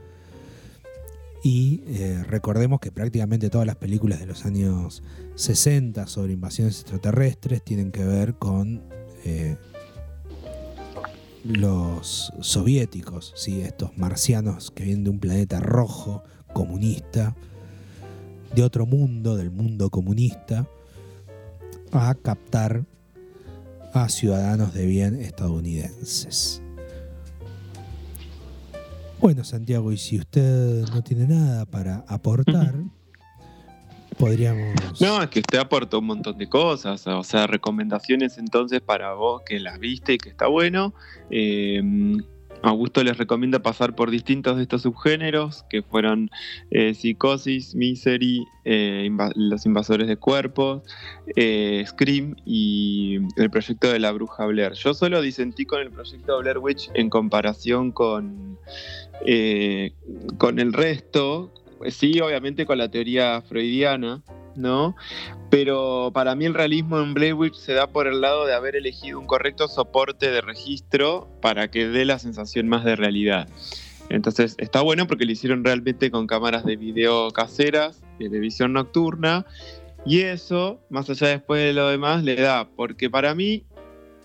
y eh, recordemos que prácticamente todas las películas de los años 60 sobre invasiones extraterrestres tienen que ver con eh, los soviéticos, ¿sí? estos marcianos que vienen de un planeta rojo, comunista, de otro mundo, del mundo comunista, a captar a ciudadanos de bien estadounidenses. Bueno, Santiago, y si usted no tiene nada para aportar, podríamos... No, es que usted aportó un montón de cosas, o sea, recomendaciones entonces para vos que las viste y que está bueno. Eh, Augusto les recomienda pasar por distintos de estos subgéneros, que fueron eh, Psicosis, Misery, eh, Los Invasores de Cuerpos, eh, Scream y el proyecto de la Bruja Blair. Yo solo disentí con el proyecto Blair Witch en comparación con, eh, con el resto, sí, obviamente con la teoría freudiana, ¿no? Pero para mí el realismo en Blair Witch se da por el lado de haber elegido un correcto soporte de registro para que dé la sensación más de realidad. Entonces está bueno porque lo hicieron realmente con cámaras de video caseras, de visión nocturna, y eso, más allá después de lo demás, le da, porque para mí,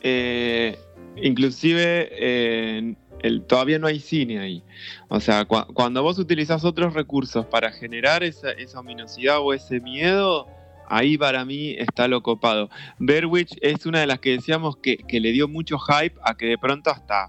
eh, inclusive eh, el, todavía no hay cine ahí. O sea, cua- cuando vos utilizás otros recursos para generar esa, esa ominosidad o ese miedo, ahí para mí está lo copado. Blair Witch es una de las que decíamos que, que le dio mucho hype a que de pronto hasta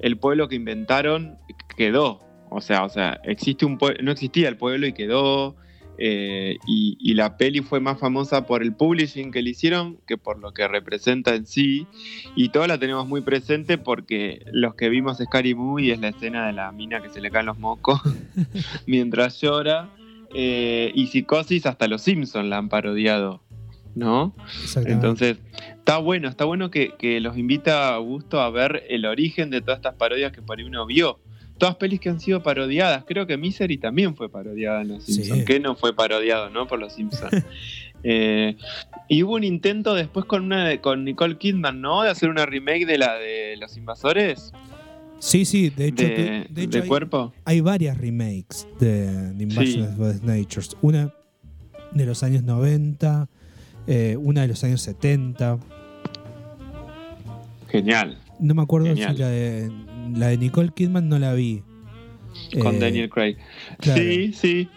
el pueblo que inventaron quedó. O sea, o sea, existe un no existía el pueblo y quedó. Eh, y, y la peli fue más famosa por el publishing que le hicieron que por lo que representa en sí. Y toda la tenemos muy presente porque los que vimos Scary Movie es la escena de la mina que se le caen los mocos [LAUGHS] mientras llora. eh, y Psicosis hasta los Simpsons la han parodiado, ¿no? Entonces, está bueno, está bueno que, que los invita a Augusto a ver el origen de todas estas parodias que por ahí uno vio. Todas pelis que han sido parodiadas. Creo que Misery también fue parodiada en Los Sí. Simpsons. Que no fue parodiado, ¿no? Por Los Simpsons. [LAUGHS] Eh, y hubo un intento después con una de- con Nicole Kidman, ¿no? De hacer una remake de la de Los Invasores sí, sí, de hecho, de, de, de hecho de hay, cuerpo. hay varias remakes de, de Invasion Sí. of the Natures. Una de los años 90, eh, una de los años 70. Genial. No me acuerdo Genial. si la de, la de Nicole Kidman no la vi. Con Eh, Daniel Craig. claro. Sí, sí.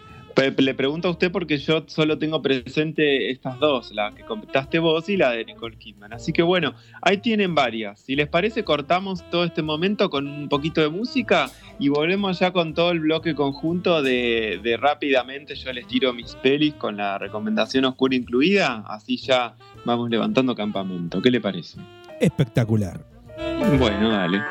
Le pregunto a usted porque yo solo tengo presente estas dos, la que comentaste vos y la de Nicole Kidman. Así que bueno, ahí tienen varias. Si les parece, cortamos todo este momento con un poquito de música y volvemos ya con todo el bloque conjunto de, de rápidamente. Yo les tiro mis pelis con la recomendación oscura incluida. Así ya vamos levantando campamento. ¿Qué le parece? Espectacular. Bueno, dale.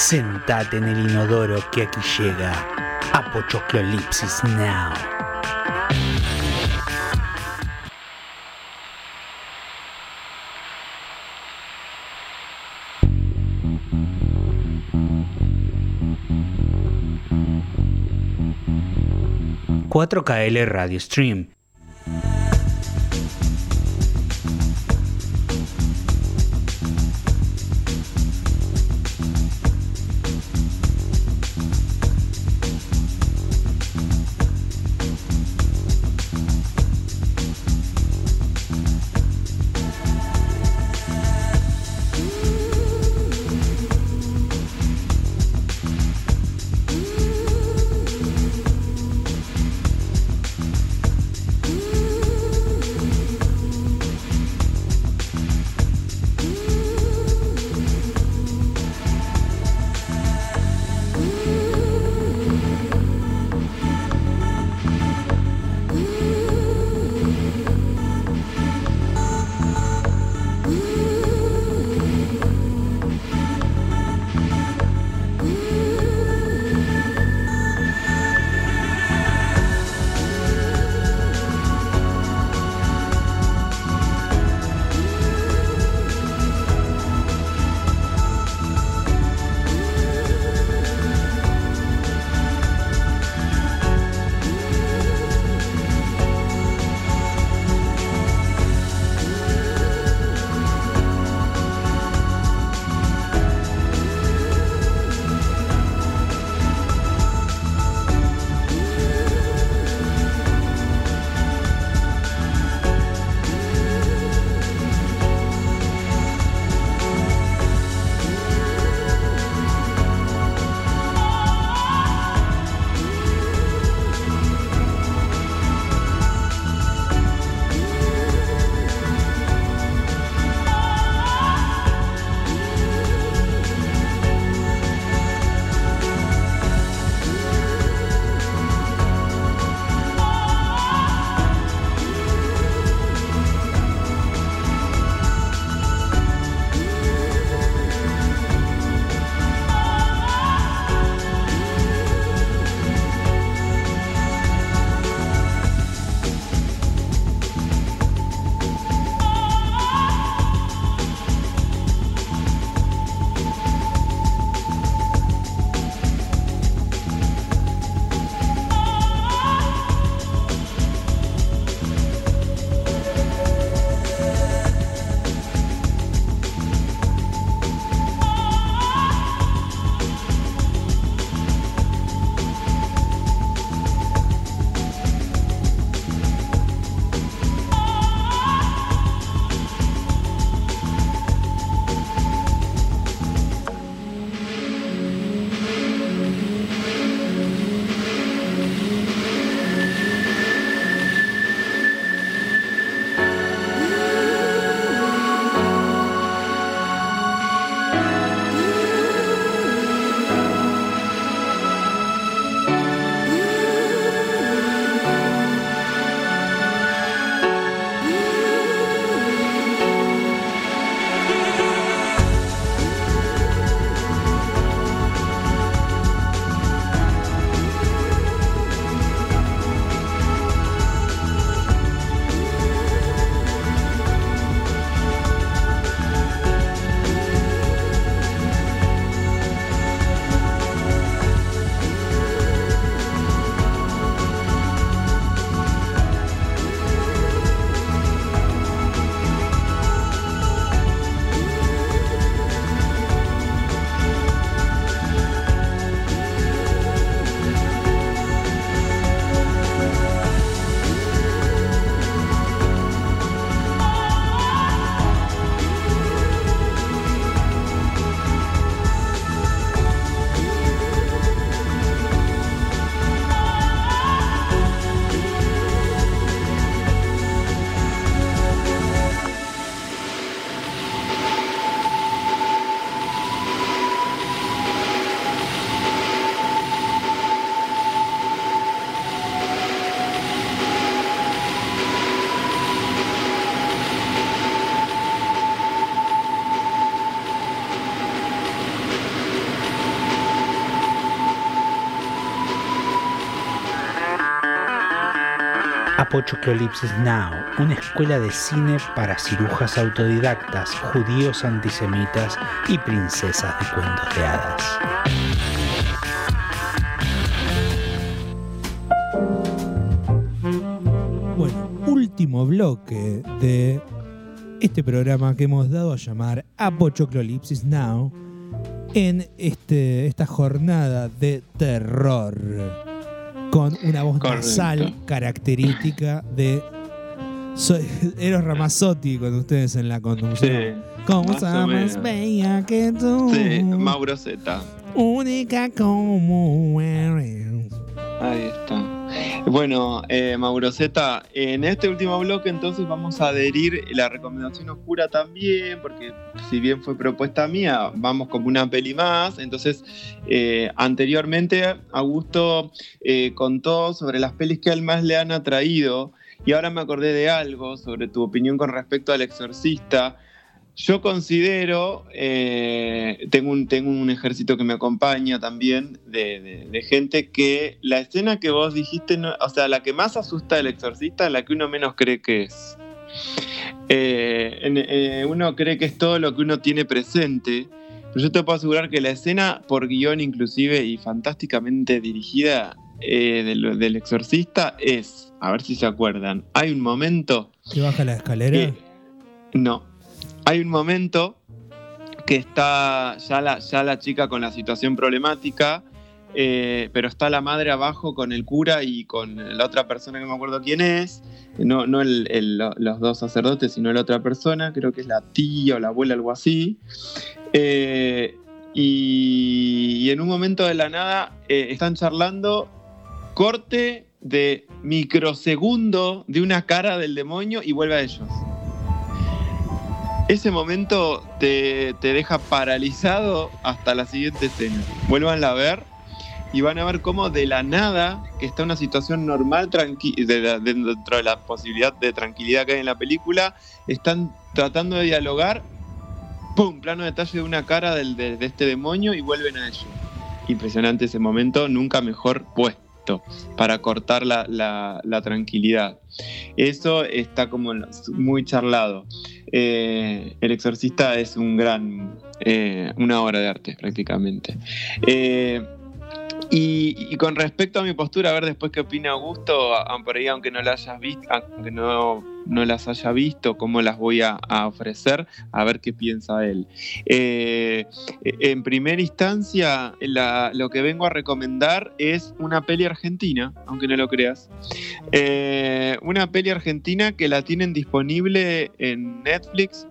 Sentate en el inodoro que aquí llega Apochoclolipsis Now. ...4KL Radio Stream una escuela de cine para cirujas autodidactas, judíos antisemitas y princesas de cuentos de hadas. Bueno, último bloque de este programa que hemos dado a llamar Apochoclolipsis Now en este, esta jornada de terror con una voz Correcto. nasal característica de soy [LAUGHS] Eros Ramazzotti con ustedes en la conducción. Como más bella que tú, Sí, Mauro Z. única como eres. Ahí está. Bueno, eh, Mauro Z, en este último bloque entonces vamos a adherir la recomendación oscura también, porque si bien fue propuesta mía, vamos como una peli más. Entonces, eh, anteriormente Augusto eh, contó sobre las pelis que a él más le han atraído y ahora me acordé de algo sobre tu opinión con respecto al exorcista. Yo considero, eh, tengo, un, tengo un ejército que me acompaña también de, de- de gente que la escena que vos dijiste, no- o sea, la que más asusta del exorcista es la que uno menos cree que es. Eh, eh, uno cree que es todo lo que uno tiene presente, pero yo te puedo asegurar que la escena, por guion inclusive y fantásticamente dirigida del, del exorcista, es, a ver si se acuerdan, hay un momento ¿Que baja la escalera? que- no. Hay un momento que está ya la, ya la chica con la situación problemática, eh, pero está la madre abajo con el cura y con la otra persona que no me acuerdo quién es. No, no los dos sacerdotes, sino la otra persona, creo que es la tía o la abuela, algo así. Eh, y, y en un momento de la nada eh, están charlando, corte de microsegundo de una cara del demonio y vuelve a ellos. Ese momento te, te deja paralizado hasta la siguiente escena. Vuelvan a ver y van a ver cómo de la nada, que está una situación normal tranqui- dentro de la posibilidad de tranquilidad que hay en la película, están tratando de dialogar, ¡pum! Plano detalle de una cara de, este demonio y vuelven a ello. Impresionante ese momento, nunca mejor puesto para cortar la- la tranquilidad. Eso está como muy charlado. Eh, el exorcista es un gran, eh, una obra de arte prácticamente. Eh, y, con respecto a mi postura, a ver después qué opina Augusto, por ahí aunque no las hayas visto, aunque no, las haya visto, cómo las voy a, ofrecer, a ver qué piensa él. Eh, en primera instancia, lo que vengo a recomendar es una peli argentina, aunque no lo creas. Eh, una peli argentina que la tienen disponible en Netflix,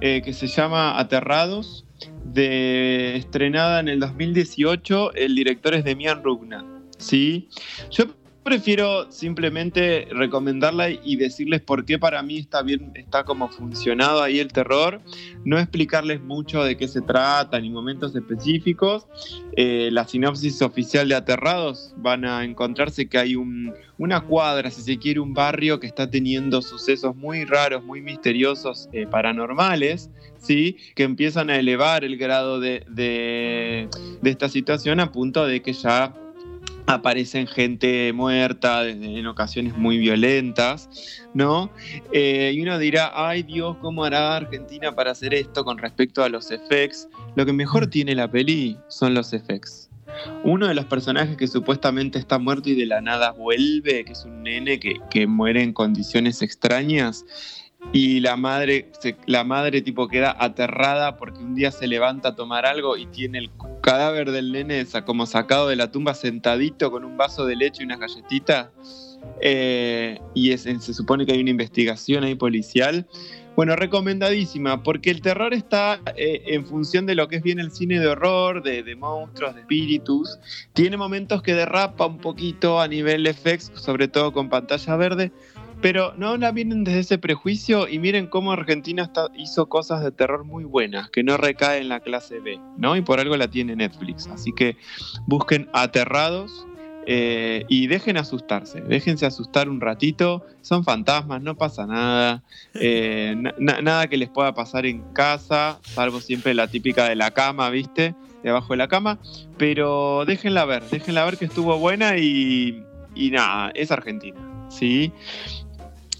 eh, que se llama Aterrados, de, estrenada en el 2018. El director es Demian Rugna. ¿sí? Yo prefiero simplemente recomendarla y decirles por qué para mí está bien, está como funcionado ahí el terror. No explicarles mucho de qué se trata ni momentos específicos. Eh, la sinopsis oficial de Aterrados van a encontrarse que hay un, una cuadra, si se quiere, un barrio que está teniendo sucesos muy raros, muy misteriosos, eh, paranormales, ¿sí? que empiezan a elevar el grado de esta situación a punto de que ya aparecen gente muerta en ocasiones muy violentas, ¿no? Eh, y uno dirá, ay Dios, ¿cómo hará Argentina para hacer esto con respecto a los effects? Lo que mejor tiene la peli son los effects. Uno de los personajes que supuestamente está muerto y de la nada vuelve, que es un nene que, que muere en condiciones extrañas, y la madre, se- la madre tipo queda aterrada porque un día se levanta a tomar algo y tiene el cadáver del nene como sacado de la tumba sentadito con un vaso de leche y unas galletitas. Eh, y es- se supone que hay una investigación ahí policial. Bueno, recomendadísima, porque el terror está eh, en función de lo que es bien el cine de horror, de, de monstruos, de espíritus. Tiene momentos que derrapa un poquito a nivel effects, sobre todo con pantalla verde, pero no la vienen desde ese prejuicio y miren cómo Argentina está- hizo cosas de terror muy buenas, que no recae en la clase B, ¿no? Y por algo la tiene Netflix. Así que busquen Aterrados eh, y dejen asustarse, déjense asustar un ratito. Son fantasmas, no pasa nada. [LAUGHS] eh, na- na- nada que les pueda pasar en casa, salvo siempre la típica de la cama, ¿viste? Debajo de la cama. Pero déjenla ver, déjenla ver que estuvo buena y, y nada, es Argentina. ¿sí?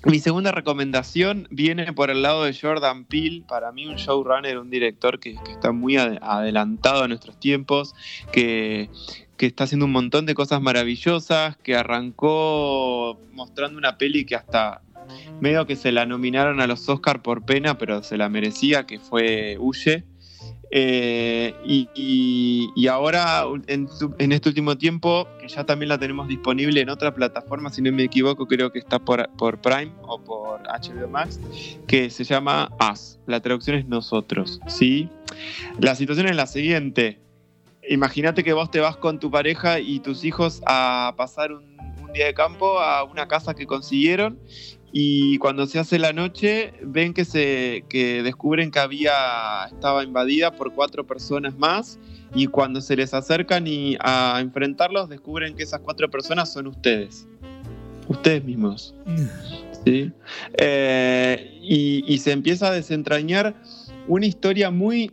Mi segunda recomendación viene por el lado de Jordan Peele, para mí un showrunner, un director que, está muy ade- adelantado a nuestros tiempos, que, que está haciendo un montón de cosas maravillosas, que arrancó mostrando una peli que hasta medio que se la nominaron a los Oscar por pena, pero se la merecía, que fue Huye. Eh, y, ahora, en, este último tiempo, que ya también la tenemos disponible en otra plataforma, si no me equivoco, creo que está por, por Prime o por HBO Max, que se llama Us. La traducción es nosotros, ¿sí? La situación es la siguiente. Imagínate que vos te vas con tu pareja y tus hijos a pasar un día de campo a una casa que consiguieron y cuando se hace la noche ven que se que descubren que había estaba invadida por cuatro personas más. Y cuando se les acercan y a enfrentarlos descubren que esas cuatro personas son ustedes. Ustedes mismos. ¿sí? Eh, y, y se empieza a desentrañar una historia muy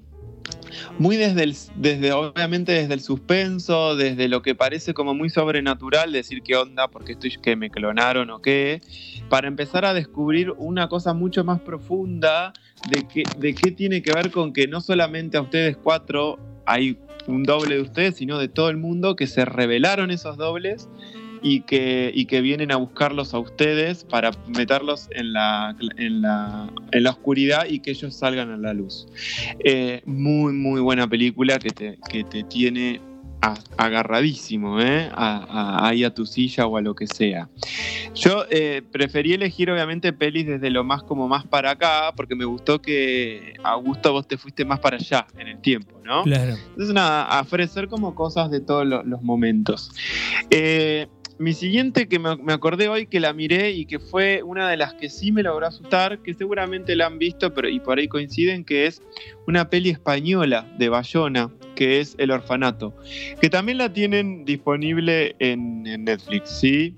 muy desde el, desde obviamente desde el suspenso, desde lo que parece como muy sobrenatural, decir qué onda, porque estoy que me clonaron o qué, para empezar a descubrir una cosa mucho más profunda de qué, de qué tiene que ver con que no solamente a ustedes cuatro hay un doble de ustedes, sino de todo el mundo que se revelaron esos dobles y que, y que vienen a buscarlos a ustedes para meterlos en la, en la, en la oscuridad y que ellos salgan a la luz. Eh, muy, muy buena película que te, que te tiene a- agarradísimo, ¿eh? A- a- ahí a tu silla o a lo que sea. Yo eh, preferí elegir obviamente pelis desde lo más como más para acá, porque me gustó que Augusto vos te fuiste más para allá en el tiempo, ¿no? Claro. Entonces, nada, ofrecer como cosas de todos lo- los momentos. Eh, mi siguiente que me, acordé hoy que la miré y que fue una de las que sí me logró asustar, que seguramente la han visto pero, y por ahí coinciden, que es una peli española de Bayona, que es El Orfanato, que también la tienen disponible en, Netflix, ¿sí?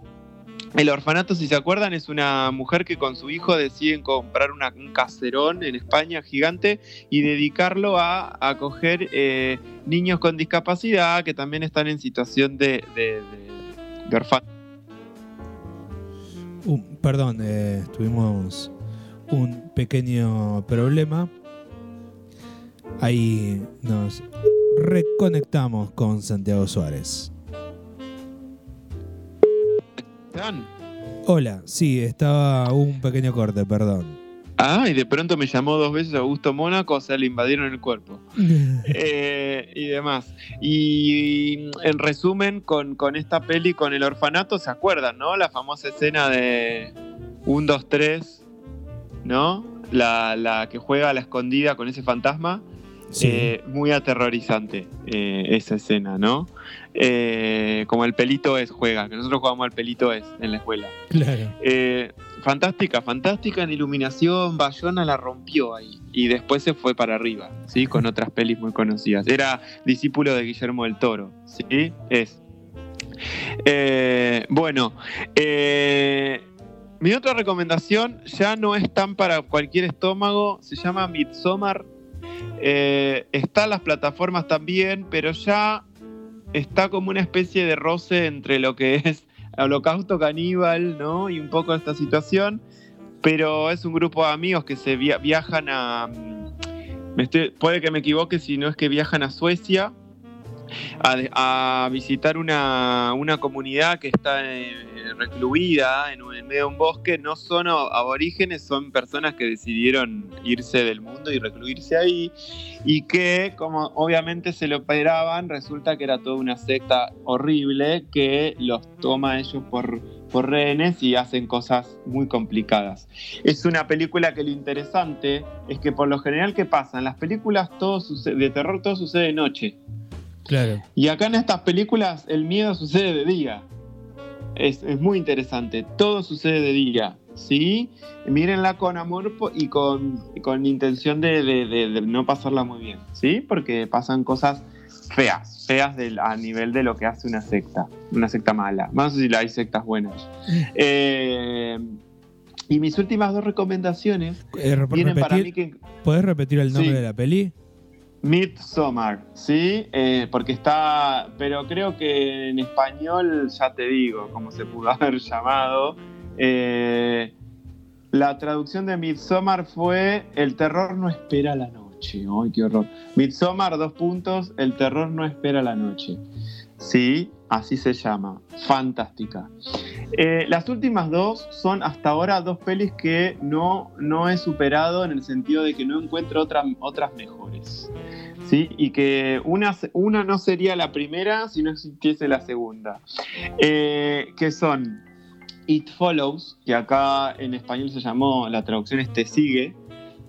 El orfanato, si se acuerdan, es una mujer que con su hijo deciden comprar un caserón en España gigante y dedicarlo a acoger eh, niños con discapacidad que también están en situación de- de. Uh, perdón, eh, tuvimos un pequeño problema. Ahí nos reconectamos con Santiago Suárez. Hola, sí, estaba un pequeño corte, perdón. Ah, y de pronto me llamó dos veces Augusto Mónaco, o sea, le invadieron el cuerpo. Eh, y demás. Y en resumen, con, con esta peli, con el orfanato, ¿se acuerdan, no? La famosa escena de 1, 2, 3, ¿no? La, la que juega a la escondida con ese fantasma. Sí, Eh, muy aterrorizante eh, esa escena, ¿no? Como el pelito es juega, que nosotros jugamos al pelito es en la escuela. claro. Fantástica, fantástica en iluminación, Bayona la rompió ahí y después se fue para arriba, ¿sí? Con otras pelis muy conocidas. Era discípulo de Guillermo del Toro, ¿sí? Es. Eh, bueno, eh, mi otra recomendación ya no es tan para cualquier estómago, se llama Midsommar. Eh, está en las plataformas también, pero ya está como una especie de roce entre lo que es Holocausto Caníbal, ¿no? Y un poco esta situación. Pero es un grupo de amigos que se via- viajan a. mm, me estoy- puede que me equivoque si no es que viajan a Suecia a, a visitar una, una comunidad que está eh, recluida en, en medio de un bosque. No son aborígenes, son personas que decidieron irse del mundo y recluirse ahí. Y que, como obviamente se lo esperaban, resulta que era toda una secta horrible que los toma ellos por, por rehenes y hacen cosas muy complicadas. Es una película que lo interesante es que por lo general, ¿qué pasa? En las películas todo sucede, de terror todo sucede de noche. Claro. Y acá en estas películas el miedo sucede de día. Es, es muy interesante. Todo sucede de día. ¿Sí? Mírenla con amor y con, con intención de, de- de- de no pasarla muy bien. ¿Sí? Porque pasan cosas feas. Feas del- a nivel de lo que hace una secta. Una secta mala. Más si hay sectas buenas. [LAUGHS] Eh, y mis últimas dos recomendaciones Eh, rep- vienen para mí repetir- que ¿Podés repetir el nombre Sí. de la peli? Midsommar, ¿sí? Eh, porque está, pero creo que en español, ya te digo, como se pudo [LAUGHS] haber llamado, Eh, la traducción de Midsommar fue El terror no espera la noche. ¡Ay, qué horror! Midsommar, dos puntos, El terror no espera la noche. Sí, así se llama. Fantástica. Eh, las últimas dos son hasta ahora dos pelis que no, no he superado en el sentido de que no encuentro otra- otras mejores. ¿Sí? Y que una, una no sería la primera si no existiese la segunda. Eh, que son It Follows, que acá en español se llamó, la traducción es Te sigue,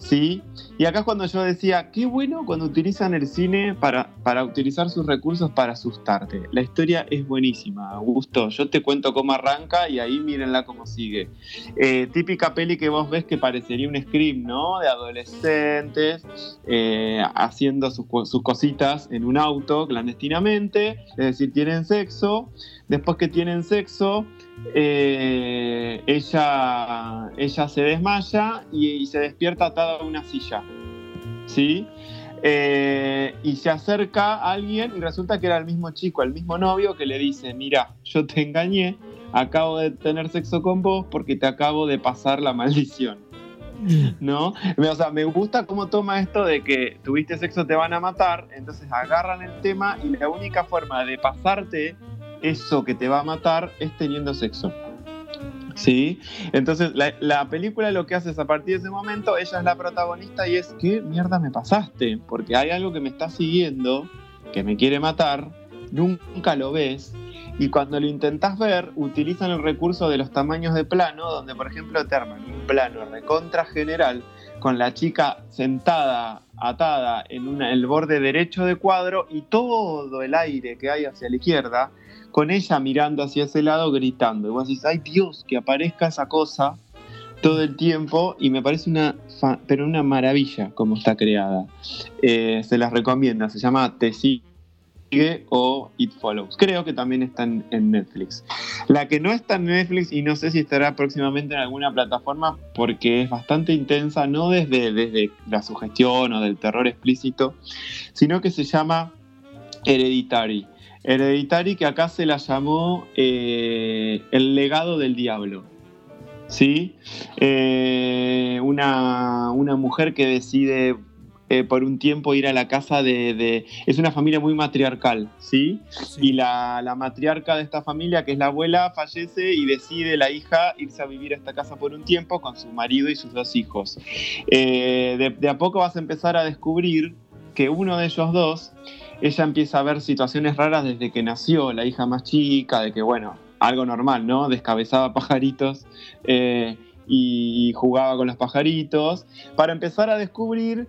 ¿sí? Y acá es cuando yo decía, qué bueno cuando utilizan el cine para, para utilizar sus recursos para asustarte. La historia es buenísima, Augusto. Yo te cuento cómo arranca y ahí mírenla cómo sigue. Eh, típica peli que vos ves que parecería un scream, ¿no? De adolescentes eh, haciendo sus, sus cositas en un auto clandestinamente, es decir, tienen sexo. Después que tienen sexo, eh, ella, ella se desmaya y, y se despierta atada a una silla. ¿Sí? Eh, y se acerca a alguien y resulta que era el mismo chico, el mismo novio que le dice, mira, yo te engañé, acabo de tener sexo con vos porque te acabo de pasar la maldición. [LAUGHS] ¿No? O sea, me gusta cómo toma esto de que tuviste sexo, te van a matar, entonces agarran el tema y la única forma de pasarte eso que te va a matar es teniendo sexo. ¿Sí? Entonces la, la película lo que hace es a partir de ese momento, ella es la protagonista y es, ¿qué mierda me pasaste? Porque hay algo que me está siguiendo, que me quiere matar, nunca lo ves. Y cuando lo intentas ver, utilizan el recurso de los tamaños de plano, donde por ejemplo te arman un plano recontra general con la chica sentada, atada en una- el borde derecho de cuadro y todo el aire que hay hacia la izquierda, con ella mirando hacia ese lado gritando. Y vos decís, ay Dios, que aparezca esa cosa todo el tiempo y me parece una, pero una maravilla como está creada. Eh, se las recomiendo, se llama Te sigue o It Follows. Creo que también está en, en Netflix. La que no está en Netflix y no sé si estará próximamente en alguna plataforma porque es bastante intensa, no desde, desde la sugestión o del terror explícito, sino que se llama Hereditary. Hereditary que acá se la llamó eh, El legado del diablo. ¿Sí? Eh, una, una mujer que decide eh, por un tiempo ir a la casa de, de- Es una familia muy matriarcal, ¿sí? Y la, la matriarca de esta familia, que es la abuela, fallece y decide la hija irse a vivir a esta casa por un tiempo con su marido y sus dos hijos. De, de a poco vas a empezar a descubrir que uno de ellos dos, ella empieza a ver situaciones raras desde que nació, la hija más chica, de que, bueno, algo normal, ¿no? Descabezaba pajaritos eh, y jugaba con los pajaritos, para empezar a descubrir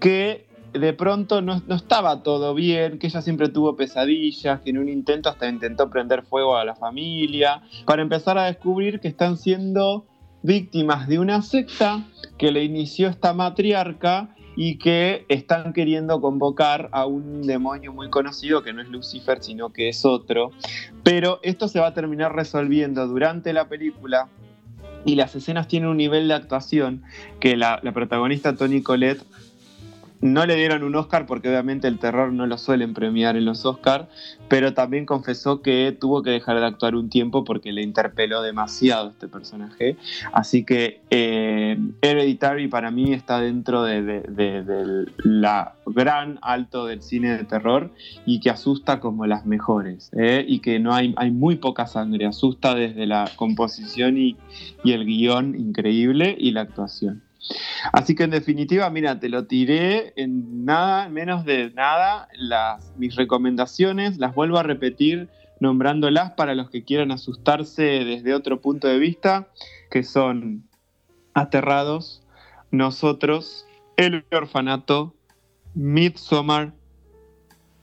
que de pronto no, no estaba todo bien, que ella siempre tuvo pesadillas, que en un intento hasta intentó prender fuego a la familia, para empezar a descubrir que están siendo víctimas de una secta que le inició esta matriarca y que están queriendo convocar a un demonio muy conocido que no es Lucifer, sino que es otro. Pero esto se va a terminar resolviendo durante la película y las escenas tienen un nivel de actuación que la, protagonista Toni Collette no le dieron un Oscar porque obviamente el terror no lo suelen premiar en los Oscars, pero también confesó que tuvo que dejar de actuar un tiempo porque le interpeló demasiado este personaje. Así que eh, Hereditary para mí está dentro de, de- de- de la gran alto del cine de terror y que asusta como las mejores. ¿eh? Y que no hay, hay muy poca sangre, asusta desde la composición y, y el guion increíble y la actuación. Así que en definitiva, mira, te lo tiré en nada, en menos de nada, las, mis recomendaciones, las vuelvo a repetir nombrándolas para los que quieran asustarse desde otro punto de vista, que son Aterrados, Nosotros, El Orfanato, Midsommar,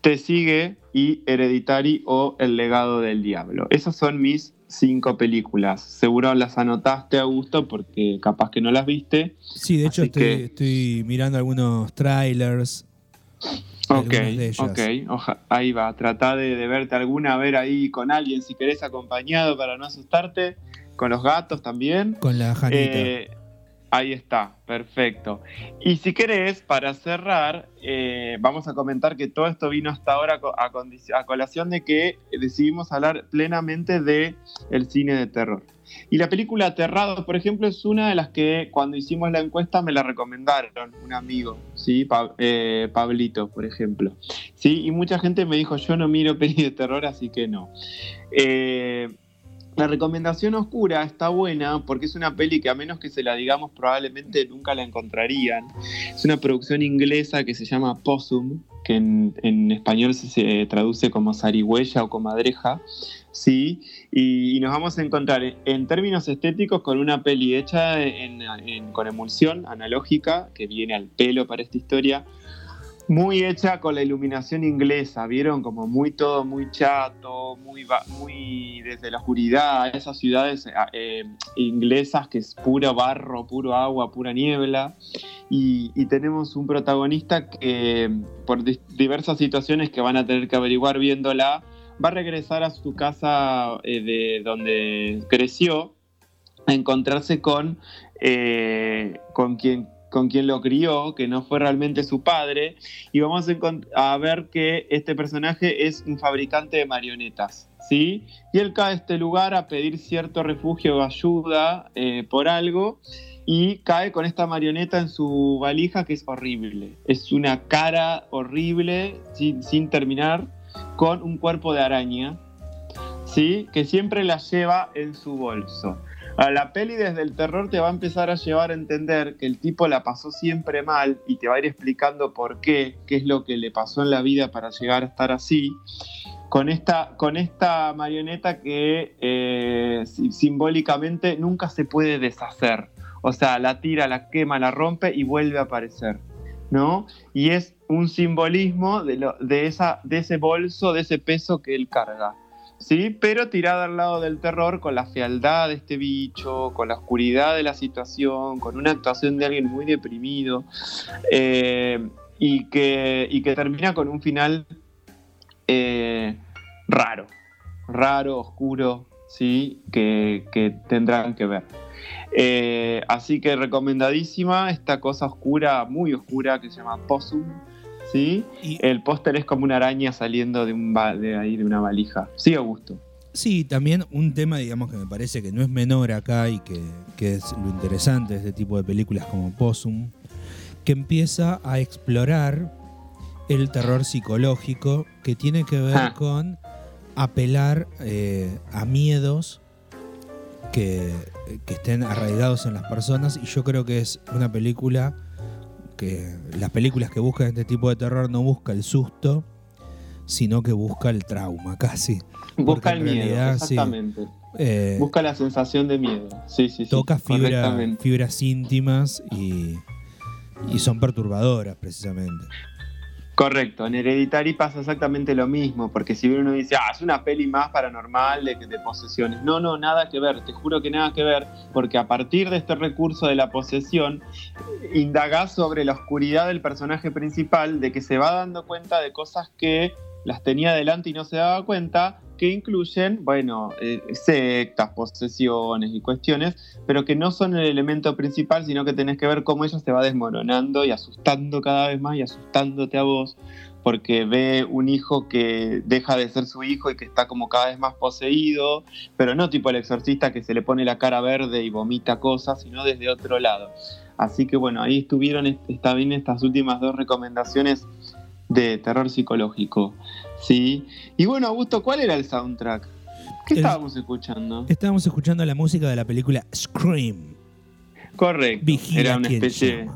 Te Sigue y Hereditary o El Legado del Diablo. Esas son mis cinco películas. Seguro las anotaste, Augusto, porque capaz que no las viste. Sí, de hecho estoy, que- estoy mirando algunos trailers. Ok, algunas de ellas. ok, oja- ahí va. Trata de, de verte alguna, ver ahí con alguien si querés acompañado para no asustarte. Con los gatos también. Con la Janita. Eh, ahí está, perfecto. Y si querés, para cerrar, eh, vamos a comentar que todo esto vino hasta ahora a, colación de que decidimos hablar plenamente de el cine de terror. Y la película Aterrado, por ejemplo, es una de las que cuando hicimos la encuesta me la recomendaron, un amigo, ¿sí? Eh, Pablito, por ejemplo. ¿sí? Y mucha gente me dijo, yo no miro [LAUGHS] peli de terror, así que no. Eh, la recomendación oscura está buena porque es una peli que a menos que se la digamos probablemente nunca la encontrarían. Es una producción inglesa que se llama Possum, que en, en español se, se traduce como zarigüeya o comadreja. Sí, y, y nos vamos a encontrar en, términos estéticos con una peli hecha en- en- con emulsión analógica, que viene al pelo para esta historia, muy hecha con la iluminación inglesa, vieron como muy todo muy chato, muy desde la oscuridad, esas ciudades eh, eh, inglesas que es puro barro, puro agua, pura niebla. Y, tenemos un protagonista que por di- diversas situaciones que van a tener que averiguar viéndola, va a regresar a su casa eh, de donde creció a encontrarse con, eh, con quien con quien lo crió, que no fue realmente su padre, y vamos a, a ver que este personaje es un fabricante de marionetas, ¿sí? Y él cae a este lugar a pedir cierto refugio o ayuda eh, por algo, y cae con esta marioneta en su valija que es horrible. Es una cara horrible, sin, sin terminar, con un cuerpo de araña, ¿sí? Que siempre la lleva en su bolso. La peli desde el terror te va a empezar a llevar a entender que el tipo la pasó siempre mal y te va a ir explicando por qué, qué es lo que le pasó en la vida para llegar a estar así. Con esta, con esta marioneta que eh, si- simbólicamente nunca se puede deshacer. O sea, la tira, la quema, la rompe y vuelve a aparecer. ¿No? Y es un simbolismo de, lo- de, esa, de ese bolso, de ese peso que él carga. ¿Sí? Pero tirada al lado del terror con la fealdad de este bicho, con la oscuridad de la situación, con una actuación de alguien muy deprimido eh, y, que, y que termina con un final eh, raro, raro, oscuro, ¿sí? Que, tendrán que ver. Eh, así que recomendadísima esta cosa oscura, muy oscura, que se llama Possum. ¿Sí? Y- El póster es como una araña saliendo de, un de ahí, de una valija. Sí, Augusto. Sí, también un tema, digamos, que me parece que no es menor acá y que, que es lo interesante de este tipo de películas como Possum, que empieza a explorar el terror psicológico que tiene que ver Ah. con apelar eh, a miedos que, que estén arraigados en las personas y yo creo que es una película que las películas que buscan este tipo de terror no busca el susto, sino que busca el trauma casi. [LAUGHS] Busca el miedo, realidad, sí. exactamente. Eh, Busca la sensación de miedo. Sí, sí, sí. toca fibra- fibras íntimas y, y son perturbadoras precisamente. Correcto, en Hereditary pasa exactamente lo mismo, porque si uno dice, ah, es una peli más paranormal de, de posesiones. No, no, nada que ver, te juro que nada que ver, porque a partir de este recurso de la posesión, indagás sobre la oscuridad del personaje principal, de que se va dando cuenta de cosas que las tenía delante y no se daba cuenta, que incluyen, bueno, eh, sectas, posesiones y cuestiones, pero que no son el elemento principal, sino que tenés que ver cómo ella se va desmoronando y asustando cada vez más y asustándote a vos, porque ve un hijo que deja de ser su hijo y que está como cada vez más poseído, pero no tipo el exorcista que se le pone la cara verde y vomita cosas, sino desde otro lado. Así que bueno, ahí estuvieron, est- está bien estas últimas dos recomendaciones de terror psicológico. ¿Sí? Y bueno, Augusto, ¿cuál era el soundtrack? ¿Qué El- estábamos escuchando? Estábamos escuchando la música de la película Scream. Correcto. Vigila Era una especie.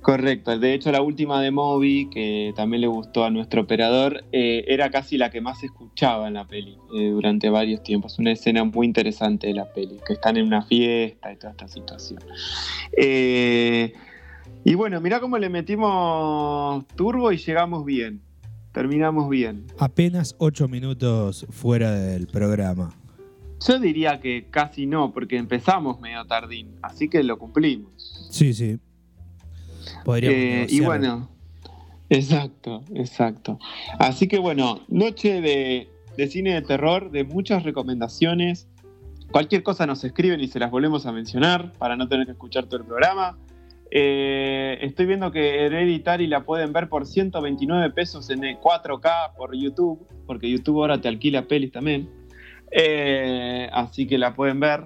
Correcto. De hecho, la última de Moby, que también le gustó a nuestro operador, eh, era casi la que más se escuchaba en la peli eh, durante varios tiempos. Una escena muy interesante de la peli, que están en una fiesta y toda esta situación. Eh, y bueno, mirá cómo le metimos turbo y llegamos bien. Terminamos bien. Apenas ocho minutos fuera del programa. Yo diría que casi no, porque empezamos medio tardín, así que lo cumplimos. Sí, sí. Podríamos Eh, y bueno, exacto, exacto. Así que bueno, noche de, de cine de terror, de muchas recomendaciones. Cualquier cosa nos escriben y se las volvemos a mencionar para no tener que escuchar todo el programa. Eh, estoy viendo que Hereditary la pueden ver por 129 pesos en el 4K por YouTube, porque YouTube ahora te alquila pelis también. Eh, así que la pueden ver.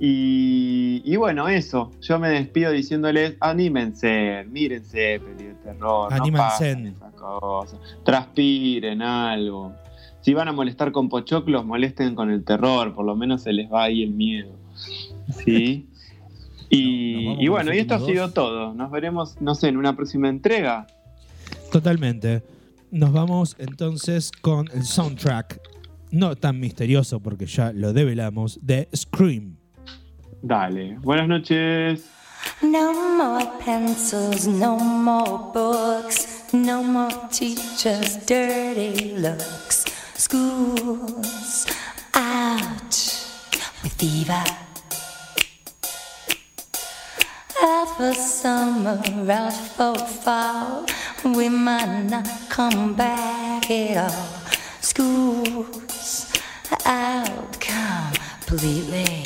Y, y bueno, eso. Yo me despido diciéndoles: anímense, mírense, peli de terror. no Anímense. cosas. Transpiren algo. Si van a molestar con pochoclos, molesten con el terror. Por lo menos se les va ahí el miedo. ¿Sí? Y, bueno, y esto ha sido todo. Nos veremos, no sé, en una próxima entrega. Totalmente. Nos vamos entonces con el soundtrack, no tan misterioso porque ya lo develamos, de Scream. Dale. Buenas noches. No more pencils, no more books, no more teachers' dirty looks. School's out with fever. Out for summer, out for fall, we might not come back at all. School's out completely.